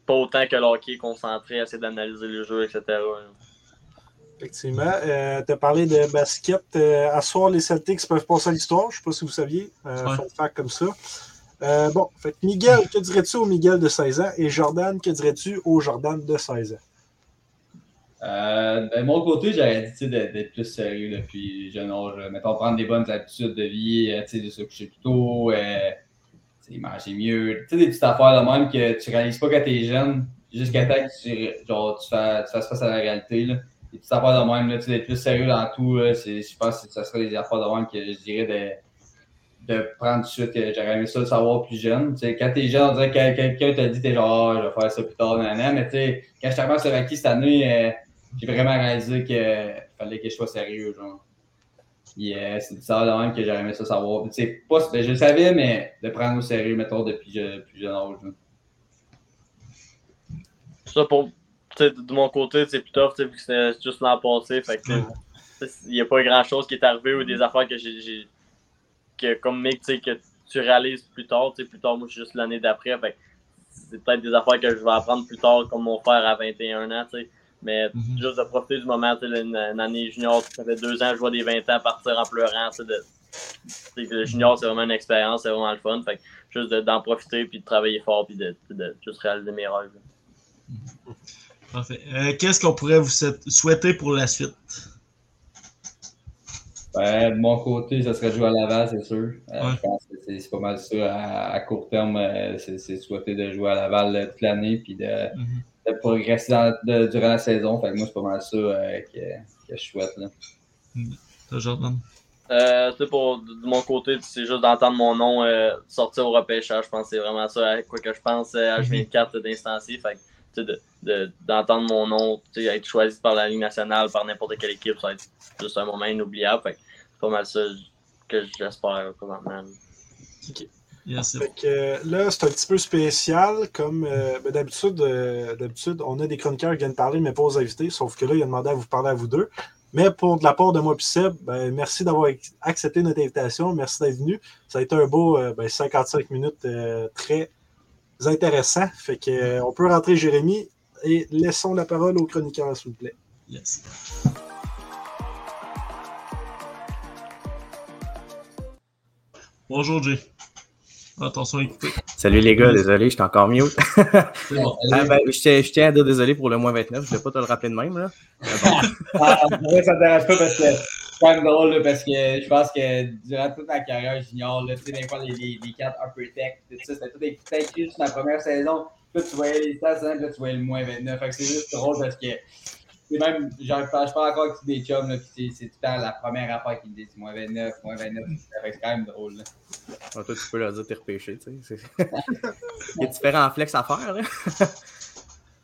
pas autant que le hockey, concentré, essayer d'analyser le jeu, etc. Effectivement. Euh, tu as parlé de basket. Euh, à soir, les Celtics peuvent passer à l'histoire. Je ne sais pas si vous saviez. Euh, Ouais. Fact comme ça. Euh, bon, fait Miguel, que dirais-tu au Miguel de 16 ans? Et Jordan, que dirais-tu au Jordan de 16 ans? Euh, de mon côté, j'aurais dit d'être plus sérieux depuis jeune âge. Mettons, prendre des bonnes habitudes de vie, tu sais, de se coucher plus tôt, euh, manger mieux. Tu sais, des petites affaires de même que tu réalises pas quand t'es jeune, jusqu'à temps que tu, genre, tu, fasses face à la réalité. Là. Des petites affaires de même, là, tu sais, d'être plus sérieux dans tout. là, Je pense que ça serait des affaires de même que je dirais de, de prendre tout de suite. J'aurais aimé ça le savoir plus jeune. Tu sais, quand t'es jeune, on dirait que quelqu'un t'a dit, t'es genre, Ah, je vais faire ça plus tard, nan, Mais tu sais, quand je suis arrivé à Slovaquie cette année, euh, j'ai vraiment réalisé qu'il fallait que je sois sérieux, genre. Euh, c'est ça de même que j'aurais aimé ça savoir. Tu sais, pas, ben, je le savais, mais de prendre au sérieux, mettons, depuis je- plus jeune âge. Ça, pour, de mon côté, c'est plus tough, vu que c'était juste l'an passé. Fait il n'y a pas grand chose qui est arrivé ou des affaires que j'ai. que comme sais, que tu réalises plus tard. Tu sais, plus tard, moi, je suis juste l'année d'après. Fait que c'est peut-être des affaires que je vais apprendre plus tard, comme mon frère à 21 ans, tu Mais Mhm. juste de profiter du moment, tu sais, une, une année junior, ça fait deux ans, je vois des 20 ans partir en pleurant, tu sais, de. tu sais, Le junior, c'est vraiment une expérience, c'est vraiment le fun. Fait que juste de- d'en profiter, puis de travailler fort, puis de, de juste réaliser mes rêves. Parfait. Euh, Qu'est-ce qu'on pourrait vous souhaiter pour la suite? Ben, de mon côté, ça serait jouer à Laval, c'est sûr. Euh, je pense que c'est pas mal ça. À, court terme, euh, c'est souhaiter de jouer à Laval toute l'année puis de, mm-hmm. De progresser durant la saison. Fait que moi, c'est pas mal ça que, que, je souhaite. Là. Mm. Jordan? Euh, pour, de mon côté, c'est juste d'entendre mon nom sortir au repêchage. Je pense que c'est vraiment ça quoi que je pense H24 mm-hmm. d'instancier. Fait d'entendre de, mon nom être choisi par la Ligue nationale, par n'importe quelle équipe, ça va être juste un moment inoubliable. c'est pas mal ça que j'espère présentement. OK. Euh, là, c'est un petit peu spécial. Comme euh, ben, d'habitude, euh, d'habitude, on a des chroniqueurs qui viennent parler, mais pas aux invités. Sauf que là, il a demandé à vous parler à vous deux. Mais pour de la part de moi et Seb, ben, merci d'avoir accepté notre invitation. Merci d'être venu. Ça a été un beau 55 ben, minutes très intéressant. Fait que, euh, on peut rentrer Jérémy et laissons la parole au chroniqueur, s'il vous plaît. Yes. Bonjour Jay. Attention écoutez. Salut les gars, désolé, je suis encore mieux. bon. ah, ben, je, tiens à dire désolé pour le moins 29, je ne vais pas te le rappeler de même. Là. ah, ça ne t'arrête pas parce que quand même drôle parce que je pense que durant toute ma carrière junior, là, tu sais, des fois, les, les, les cartes upper tech, tout ça, c'était tout écrit sur ma première saison. Là, tu voyais les stats, hein, là, tu voyais le moins 29. Fait que c'est juste drôle parce que c'est même, je parle encore avec des chums, là, puis c'est tout le temps la première affaire qui me dit moins 29, moins 29. c'est quand même drôle. Là. toi, tu peux leur dire t'es repêché, tu sais. Il y a différents flex à faire, là.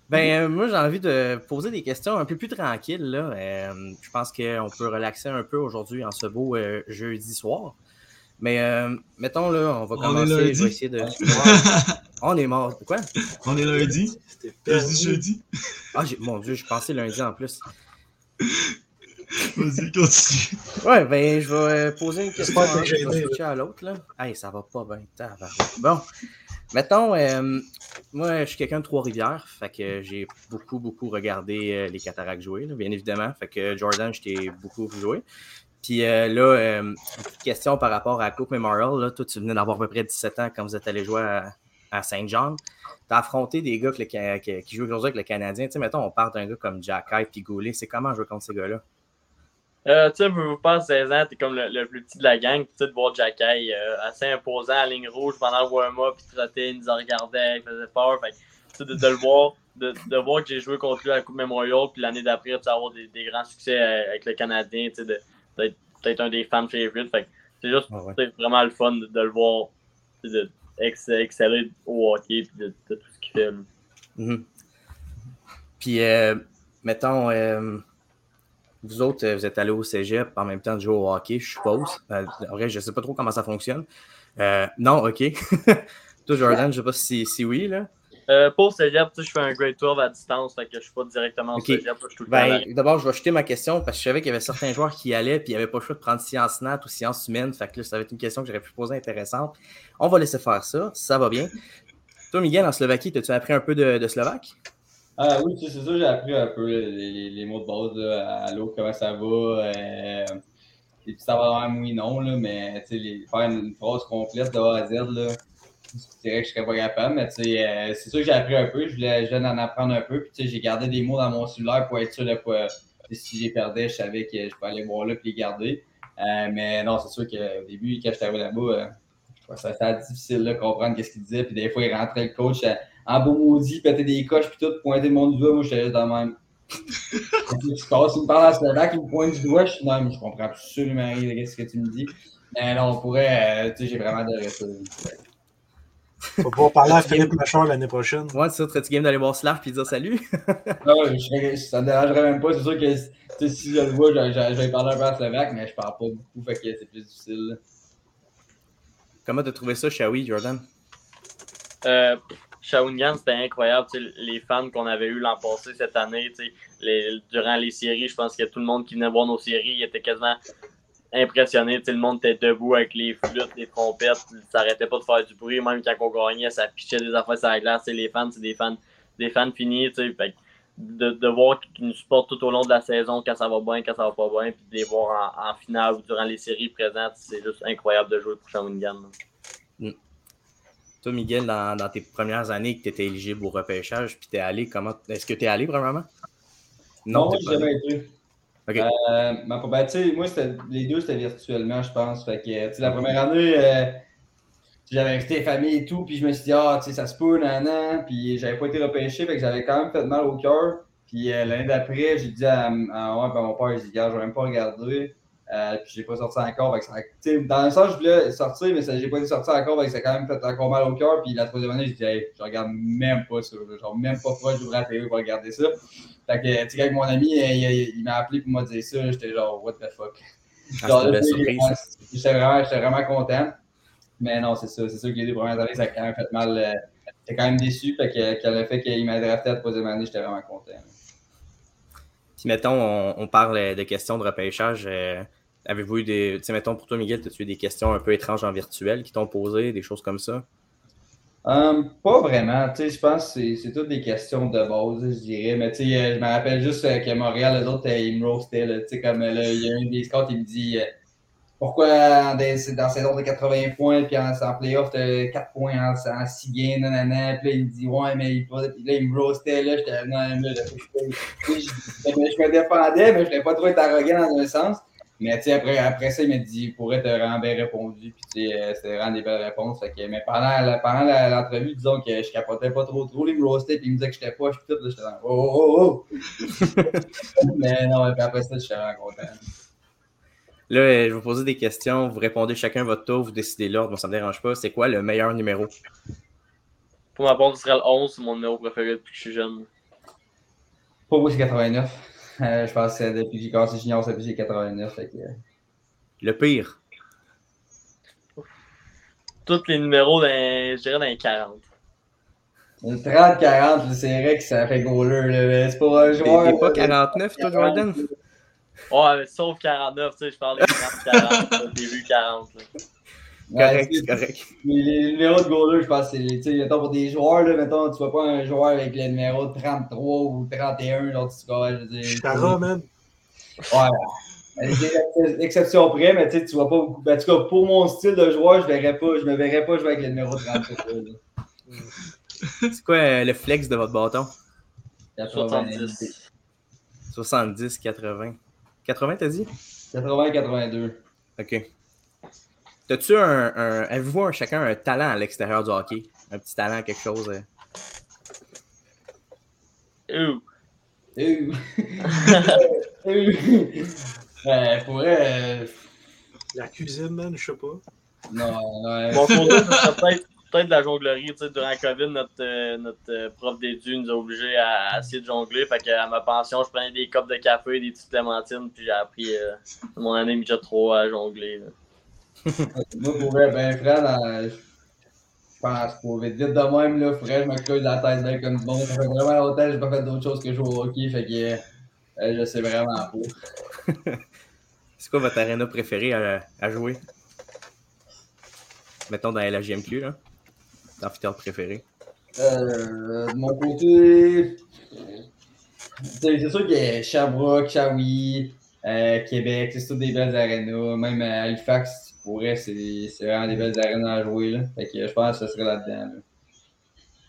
Ben, euh, moi, j'ai envie de poser des questions un peu plus tranquilles. Là. Euh, je pense qu'on peut relaxer un peu aujourd'hui en ce beau euh, jeudi soir. Mais mettons, là, on va commencer. Je vais essayer de. on est mort. Quoi? On est lundi. Je dis jeudi. Ah, mon Dieu, je pensais lundi en plus. Vas-y, continue. Ouais, ben, je vais poser une question à l'autre. Là. Hey, ça va pas bien. Bon. Mettons, euh, moi, je suis quelqu'un de Trois-Rivières, fait que j'ai beaucoup, beaucoup regardé euh, les Cataractes jouer, bien évidemment. Fait que Jordan, je t'ai beaucoup joué. Puis euh, là, une question par rapport à Coupe Memorial. Là, toi, tu venais d'avoir à peu près 17 ans quand vous êtes allé jouer à, Saint-Jean. Tu as affronté des gars qui, jouent aujourd'hui avec le Canadien. Tu sais, mettons, on parle d'un gars comme Jack et Goulet. C'est comment jouer contre ces gars-là? Euh, tu sais, vous pas 16 ans, t'es comme le, plus petit de la gang. Tu sais, de voir Jacky euh, assez imposant à la ligne rouge pendant le mois, puis trottait, il nous regardait, il faisait peur. Fait tu de, de, le voir, de, de voir que j'ai joué contre lui à la Coupe Memorial, puis l'année d'après, tu avoir des, des, grands succès euh, avec le Canadien, tu sais, d'être peut-être un des fans favorites. Fait c'est juste ah vraiment le fun de, le voir de, exceller au hockey, puis de, tout ce qu'il fait. Mm-hmm. Puis, euh, mettons, vous autres, euh, vous êtes allés au cégep en même temps de jouer au hockey, je suppose. Euh, en vrai, je ne sais pas trop comment ça fonctionne. Euh, non, OK. Toi, Jordan, je ne sais pas si, si oui, là. Euh, pour cégep, je fais un grade 12 à distance, fait que je ne suis pas directement au cégep. Ben, D'abord, je vais jeter ma question parce que je savais qu'il y avait certains joueurs qui y allaient puis il n'y avait pas le choix de prendre sciences nat ou sciences humaines. Fait que là, ça va être une question que j'aurais pu poser intéressante. On va laisser faire ça, ça va bien. Toi, Miguel, en Slovaquie, as-tu appris un peu de, de slovaque? Ah oui, c'est ça, j'ai appris un peu les, les, mots de base. Là. Allô, comment ça va? Euh, les petits savoir oui, non, là, mais les, faire une, phrase complète de A à Z, là, je dirais que je serais pas capable, mais euh, c'est sûr que j'ai appris un peu. Je voulais, je en apprendre un peu. Puis j'ai gardé des mots dans mon cellulaire pour être sûr de pas. Si j'ai perdu, je savais que je pouvais aller voir là et les garder. Euh, mais non, c'est sûr qu'au début, quand j'étais arrivé là-bas, euh, ça a été difficile de comprendre ce qu'il disait. Puis des fois, il rentrait le coach en beau maudit, péter des coches, puis tout, pointer le monde du doigt. Moi, j'étais juste dans le même. tu passes, il me parle à Slovaque, il me pointe du doigt, je suis non, mais je comprends absolument rien de ce que tu me dis. Mais non, on pourrait, euh, tu sais, j'ai vraiment adoré ça. Faut pouvoir parler à Philippe Machard l'année prochaine. Ouais, c'est ça, serais-tu game d'aller voir Slav et dire salut? non, je, ça me dérangerait même pas. C'est sûr que si je le vois, je, vais parler un peu à Slovaque, mais je parle pas beaucoup, fait que c'est plus difficile. Comment t'as trouvé ça, Shawi, Jordan? Euh, Shawinigan, c'était incroyable. Les fans qu'on avait eu l'an passé, cette année, les, durant les séries, je pense que tout le monde qui venait voir nos séries était quasiment impressionné. le monde était debout avec les flûtes, les trompettes. Ça n'arrêtait pas de faire du bruit. Même quand on gagnait, ça pichait des affaires sur la glace. les fans, c'est des fans, des fans finis. de, de voir qu'ils nous supportent tout au long de la saison, quand ça va bien, quand ça va pas bien, puis de les voir en, finale ou durant les séries présentes, c'est juste incroyable de jouer pour Shawinigan. Toi, Miguel, dans, tes premières années que tu étais éligible au repêchage, puis tu es allé, comment. Est-ce que tu es allé, premièrement? Non, non j'ai jamais été. Euh, ma, ben, moi, les deux, c'était virtuellement, je pense. Fait que, la première année, euh, j'avais invité famille et tout, puis je me suis dit, ah, tu ça se peut, nan, puis j'avais pas été repêché, fait que j'avais quand même fait mal au cœur. Puis euh, l'année d'après, j'ai dit à, ouais, ben, mon père, il dit, gars, je vais même pas regarder. Euh, puis j'ai pas sorti encore. Ça, dans le sens, je voulais sortir, mais j'ai pas sorti encore. Ça a quand même fait encore mal au cœur. Puis la troisième année, j'ai dit, hey, je regarde même pas ça. Genre, même pas proche d'ouvrir la télé pour regarder ça. Fait que, tu sais, avec mon ami, il, il, m'a appelé pour me dire ça. J'étais genre, what the fuck? Ah, J'étais vraiment, vraiment content. Mais non, c'est ça. C'est sûr que les deux premières années, ça a quand même fait mal. Euh, j'étais quand même déçu. Fait que, le fait qu'il m'a drafté la troisième année, j'étais vraiment content. Si, mettons, on, parle de questions de repêchage, euh, avez-vous eu des. Tu sais, mettons, pour toi, Miguel, as-tu eu des questions un peu étranges en virtuel qui t'ont posé, des choses comme ça? Euh, pas vraiment. Je pense que c'est toutes des questions de base, je dirais. Mais tu sais, je me rappelle juste que Montréal, les autres, ils me roastaient. Tu sais, comme là, il y a un des scouts, il me dit pourquoi dans, dans saison de 80 points, puis en, en playoff, t'as 4 points en, en 6 games, nanana. Puis là, il me dit, ouais, mais il, là, il me roastait, là, j'étais, non, je, je, je, me défendais, mais je voulais pas trop être arrogant dans un sens. Mais tu sais, après, après ça, il m'a dit, il pourrait te rendre bien répondu, puis tu sais, c'était vraiment des belles réponses. Fait que, mais pendant, pendant l'entrevue, disons que je capotais pas trop, trop, il me roastait, puis il me disait que j'étais pas, je suis tout, là, j'étais dans, oh, oh, oh! mais non, puis après ça, j'étais vraiment content. Là, euh, je vais vous poser des questions. Vous répondez chacun votre tour, vous décidez l'ordre. Moi, ça ne me dérange pas. C'est quoi le meilleur numéro? Pour ma part, ce serait le 11. C'est mon numéro préféré depuis que je suis jeune. Pour moi, c'est 89. Euh, je pense que depuis que j'ai commencé junior, c'est plus 89. Fait que... Euh. Le pire? Tous les numéros, dans, je dirais dans les 40. Le 30-40, c'est vrai que ça fait goaler. C'est pour un joueur. T'es pas 49, toi, Jordan? Ouais, sauf 49, tu sais, je parle de 40, début 40. Correct, c'est correct. Les, numéros de goaler, je pense, c'est, tu sais, pour des joueurs, là, mettons, tu vois pas un joueur avec le numéro 33 ou 31, l'autre, tu vois, je veux dire. Chara, man. Ouais. Des exceptions près, mais tu sais, tu vois pas beaucoup. Ben, en tout cas, pour mon style de joueur, je verrais pas, je me verrais pas jouer avec le numéro 33. c'est quoi euh, le flex de votre bâton? 70. 70, 80. 80, t'as dit? 80-82. OK. T'as-tu un, un Avez-vous chacun un talent à l'extérieur du hockey? Un petit talent, quelque chose? Euh... Ouh. Ouh. euh, pourrait. La cuisine, man, je sais pas. Non, non. Bon, pour nous, ça peut-être peut-être de la jonglerie. Tu sais, durant la COVID, notre, euh, notre euh, prof d'études nous a obligés à, essayer de jongler. Fait qu'à ma pension, je prenais des copes de café, des petites clémentines, puis j'ai appris euh, mon année déjà trop à jongler. Moi, pour vrai, ben, frère, je pense, pour vite, vite de même, là, frère, je me creuse la tête bien comme bon. Ça fait vraiment longtemps que j'ai pas fait d'autre chose que jouer au hockey. Fait que je sais vraiment pas. C'est quoi votre arena préférée à, à jouer? Mettons dans la GMQ, là amphithéâtre préféré? Euh, de mon côté, c'est sûr qu'il y a Sherbrooke, Shawi, euh, Québec, c'est toutes des belles arénas. Même à Halifax, pourrait, c'est vraiment des belles arénas à jouer. Là. Fait que je pense que ce serait là-dedans. Là.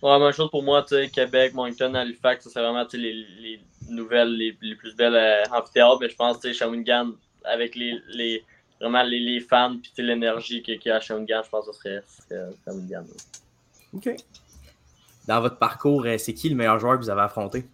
Ouais, même chose pour moi, tu sais, Québec, Moncton, Halifax, c'est vraiment les, les nouvelles, les, les, plus belles euh, amphithéâtres, mais je pense que Shawinigan, avec les, les, vraiment les, les fans et l'énergie qu'il y a à Shawinigan, je pense que ce serait, serait Shawinigan. OK. Dans votre parcours, euh, c'est qui le meilleur joueur que vous avez affronté?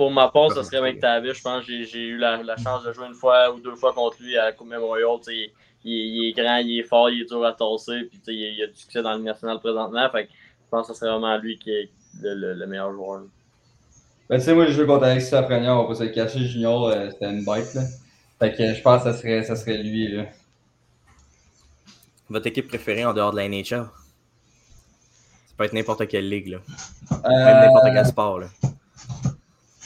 Pour ma part, ce serait McTavish. Je pense que j'ai eu la, chance de jouer une fois ou deux fois contre lui à la Coupe Memorial. Il, il, est grand, il est fort, il est dur à tasser. Puis il, il a du succès dans le national présentement. Fait je pense que ce serait vraiment lui qui est le, meilleur joueur. Ben, tu sais, moi, je joue contre Alexis Lafrenière, on va pas se le cacher. Junior, euh, c'était une bête. Là. Fait que je pense que ça serait, ça serait lui. Là. Votre équipe préférée en dehors de la NHL? Ça peut être n'importe quelle ligue, là. Euh, Même n'importe quel sport, là.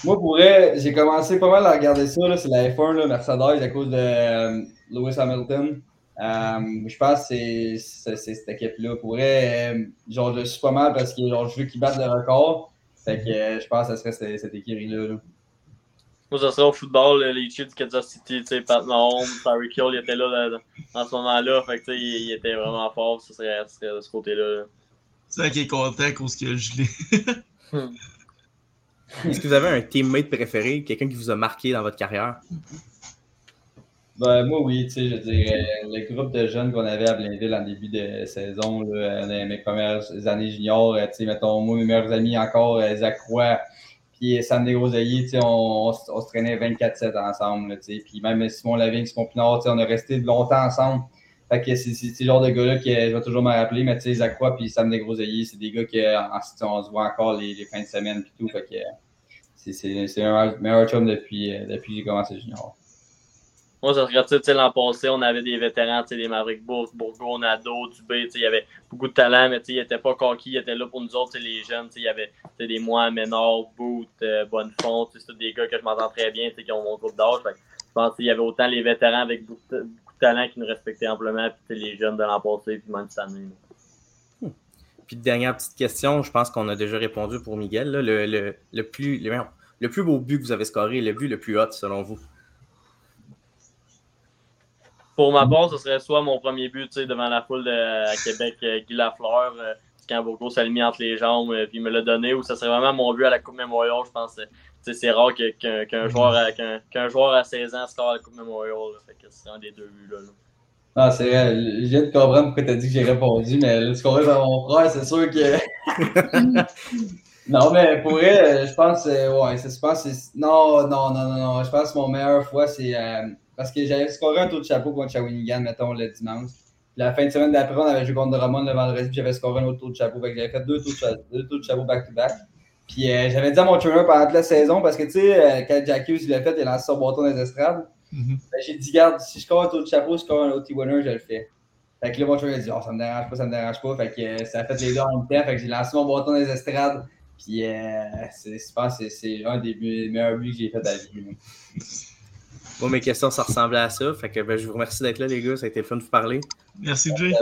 Moi, pour vrai, j'ai commencé pas mal à regarder ça. C'est la F1, là, Mercedes, à cause de euh, Lewis Hamilton. Euh, je pense que c'est cette équipe-là. Pour vrai, genre, je suis pas mal parce que genre, je veux qu'ils battent le record. Fait que je pense que ce serait cette, cette équipe-là. là moi, ça serait au football, les Chiefs du Kansas City, tu sais, Pat Mahomes, Tyreek Hill, il était là dans, ce moment-là. Fait que, tu sais, il, était vraiment fort. Ça serait, ça serait de ce côté-là. C'est vrai qu'il est content qu'on ce qu'il a gelé. Est-ce que vous avez un teammate préféré, quelqu'un qui vous a marqué dans votre carrière? Ben, moi, oui, tu sais, je dirais, le groupe de jeunes qu'on avait à Blainville en début de saison, dans mes premières années juniors, tu sais, mettons, mes meilleurs amis encore, Zach Roy, puis Sam Desgroseilliers, tu sais, on, se traînait 24-7 ensemble, tu sais, puis même Simon Lavigne, Simon Pinard, tu sais, on a resté longtemps ensemble. Fait que c'est ce genre de gars-là que je vais toujours me rappeler, mais tu sais, Zach Roy puis Sam Desgroseilliers, c'est des gars qu'on on se voit encore les, les fins de semaine puis tout, fait que c'est un meilleur chum depuis, depuis que j'ai commencé junior. Moi, ça regarde, sais, l'an passé, on avait des vétérans, des Maverick Bourg, Bourgo, Nado, Dubé, il y avait beaucoup de talent, mais tu sais, il n'était pas coquille, il était là pour nous autres, les jeunes, il y avait des mois Ménard, Boot, euh, Bonnefond, c'est des gars que je m'entends très bien, tu sais, qui ont mon groupe d'âge. Je pense qu'il y avait autant les vétérans avec beaucoup de, beaucoup de talent qui nous respectaient amplement, puis les jeunes de l'an passé, puis même cette année. Hmm. Puis dernière petite question, je pense qu'on a déjà répondu pour Miguel, là, le, le, le, plus, le, le plus beau but que vous avez scoré, le but le plus hot selon vous? pour ma part, ce serait soit mon premier but devant la foule de, à Québec, euh, Guy Lafleur, euh, quand Bourgo s'est mis entre les jambes et euh, il me l'a donné, ou ça serait vraiment mon but à la Coupe Memorial. Je pense que c'est rare qu'un qu joueur, à, qu joueur à 16 ans score à la Coupe Memorial. c'est un des deux buts. Là, Ah, c'est vrai. Je viens de comprendre pourquoi tu as dit que j'ai répondu, mais tu comprends dans mon frère, c'est sûr que. non, mais pour vrai, je pense. ouais, je pense. Non, non, non, non, non. Je pense que mon meilleur fois, c'est. Parce que j'avais scoré un tour de chapeau contre Shawinigan, mettons, le dimanche. Puis la fin de semaine d'après, on avait joué contre Drummond le vendredi, puis j'avais scoré un autre tour de chapeau. Fait que j'avais fait deux tours de, deux tours de chapeau back-to-back. Puis euh, j'avais dit à mon trainer pendant toute la saison, parce que tu sais, euh, quand Jack Hughes l'a fait, il a lancé son bâton dans les estrades. Mm-hmm. ben, j'ai dit, garde, si je score un tour de chapeau, je score un OT winner, je le fais. Fait que là, mon trainer a dit, oh, ça me dérange pas, ça me dérange pas. Fait que euh, ça a fait les deux en même temps. Fait que j'ai lancé mon bâton dans les estrades. Puis euh, je pense que c'est un des meilleurs buts que j'ai fait à la vie. Moi, mes questions, ça ressemblait à ça. Fait que ben, je vous remercie d'être là, les gars. Ça a été fun de vous parler. Merci, Jay.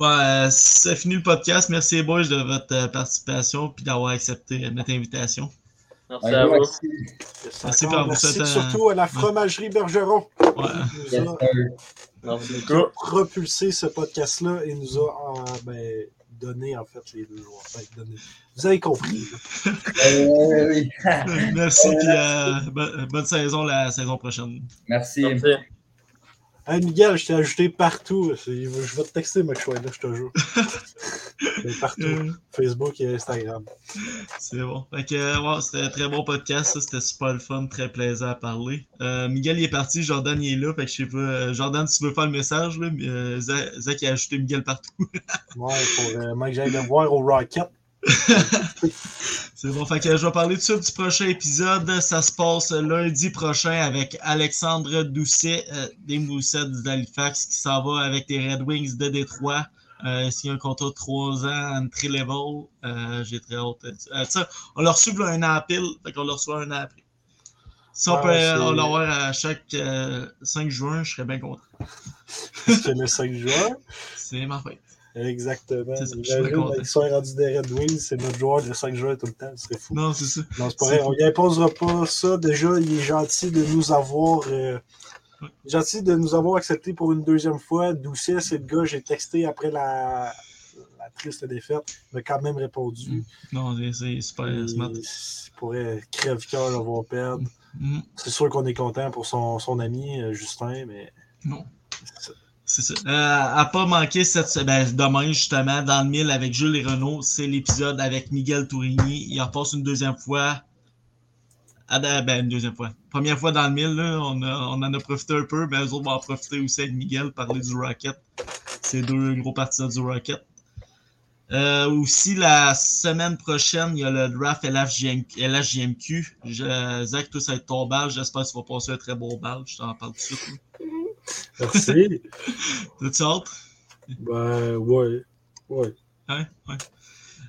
Ouais, ça finit le podcast. Merci, les boys, de votre euh, participation et d'avoir accepté notre invitation. Merci à vous. Merci, pour vous Merci surtout à la fromagerie Bergeron. Ouais. Merci beaucoup. propulsé ce podcast-là et nous a euh, ben, donner, en fait, les deux joueurs. Vous avez compris. euh, Merci, puis euh, bonne saison la saison prochaine. Merci. Merci. Hey Miguel, je t'ai ajouté partout. Je vais te texter, mec, là, je te jure. partout. Euh. Facebook et Instagram. C'est bon. Fait que, c'était un très bon podcast. C'était super le fun, très plaisant à parler. Euh, Miguel il est parti, Jordan il est là. Fait que je sais pas. Euh, Jordan, si tu veux faire le message, là, Zach, a ajouté Miguel partout. ouais, pour moi que j'aille le voir au Rocket. C'est bon, fait que je vais parler tout de suite du prochain épisode. Ça se passe lundi prochain avec Alexandre Doucet euh, des Moussets d'Halifax qui s'en va avec les Red Wings de Détroit. Euh, S'il y a un contrat de 3 ans, entry level, euh, j'ai très hâte. Euh, on leur reçu un an à pile, fait qu'on leur reçoit un an après. Si on ouais, peut l'avoir à chaque 5 euh, juin, je serais bien content. C'est le 5 juin? C'est ma fête. Exactement. Ils sont rendus des Red Wings, c'est notre joueur de 5 joueurs tout le temps, c'est fou. Non, c'est ça. Non, c'est pas vrai, on lui imposera pas ça. Déjà, il est gentil de nous avoir. Gentil de nous avoir accepté pour une deuxième fois. Doucet, c'est le gars, j'ai texté après la, la triste défaite, il m'a quand même répondu. Mm. Non, c'est super smart. Il pourrait crève-cœur le voir perdre. Mm. C'est sûr qu'on est content pour son, son ami, euh, Justin, mais. Non. C'est ça. Euh, à pas manquer cette ben, demain, justement, dans le mille avec Jules et Renault, c'est l'épisode avec Miguel Tourigny. Il repasse une deuxième fois. Ah, ben, ben, une deuxième fois. Première fois dans le mille, là, on, on, en a profité un peu, mais eux autres vont en profiter aussi avec Miguel, parler du Rocket. C'est deux gros partisans du Rocket. Euh, aussi, la semaine prochaine, il y a le draft LHJMQ. Zach, tout ça va être ton bal. J'espère que tu vas passer un très beau bal. Je t'en parle tout de suite. Merci. T'as-tu hâte? Ben, ouais. Ouais. Ouais, ouais.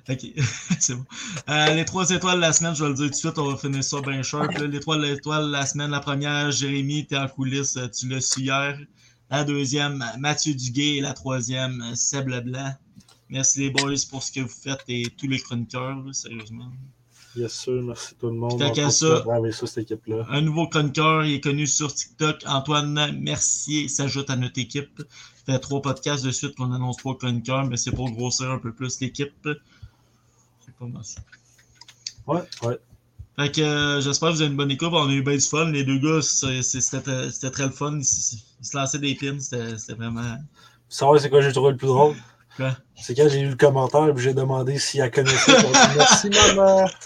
Ok, c'est bon. Euh, les trois étoiles de la semaine, je vais le dire tout de suite, on va finir ça bien sharp. L'étoile l'étoile la semaine, la première, Jérémy, t'es en coulisses, tu l'as su hier. La deuxième, Mathieu Duguay. Et la troisième, Seb Leblanc. Merci les boys pour ce que vous faites et tous les chroniqueurs, sérieusement. Bien sûr, merci tout le monde. Qu'à ça, ça cette équipe-là. Un nouveau chroniqueur, il est connu sur TikTok. Antoine Mercier s'ajoute à notre équipe. Fait trois podcasts de suite qu'on annonce trois chroniqueurs, mais c'est pour grossir un peu plus l'équipe. Ouais, ouais. Fait que euh, j'espère que vous avez une bonne écoute. On a eu bien du fun. Les deux gars, c'était très le fun. Ils, se lançaient des pins. C'était vraiment. Vous savez, c'est quoi j'ai trouvé le plus drôle? Quoi? C'est quand j'ai lu le commentaire et j'ai demandé si elle connaissait. Merci, maman.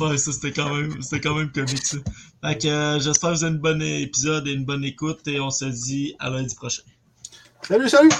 Ouais, ça c'était quand même c'était quand même comique ça. Fait que euh, j'espère que vous avez une bonne épisode et une bonne écoute et on se dit à lundi prochain. Salut, salut!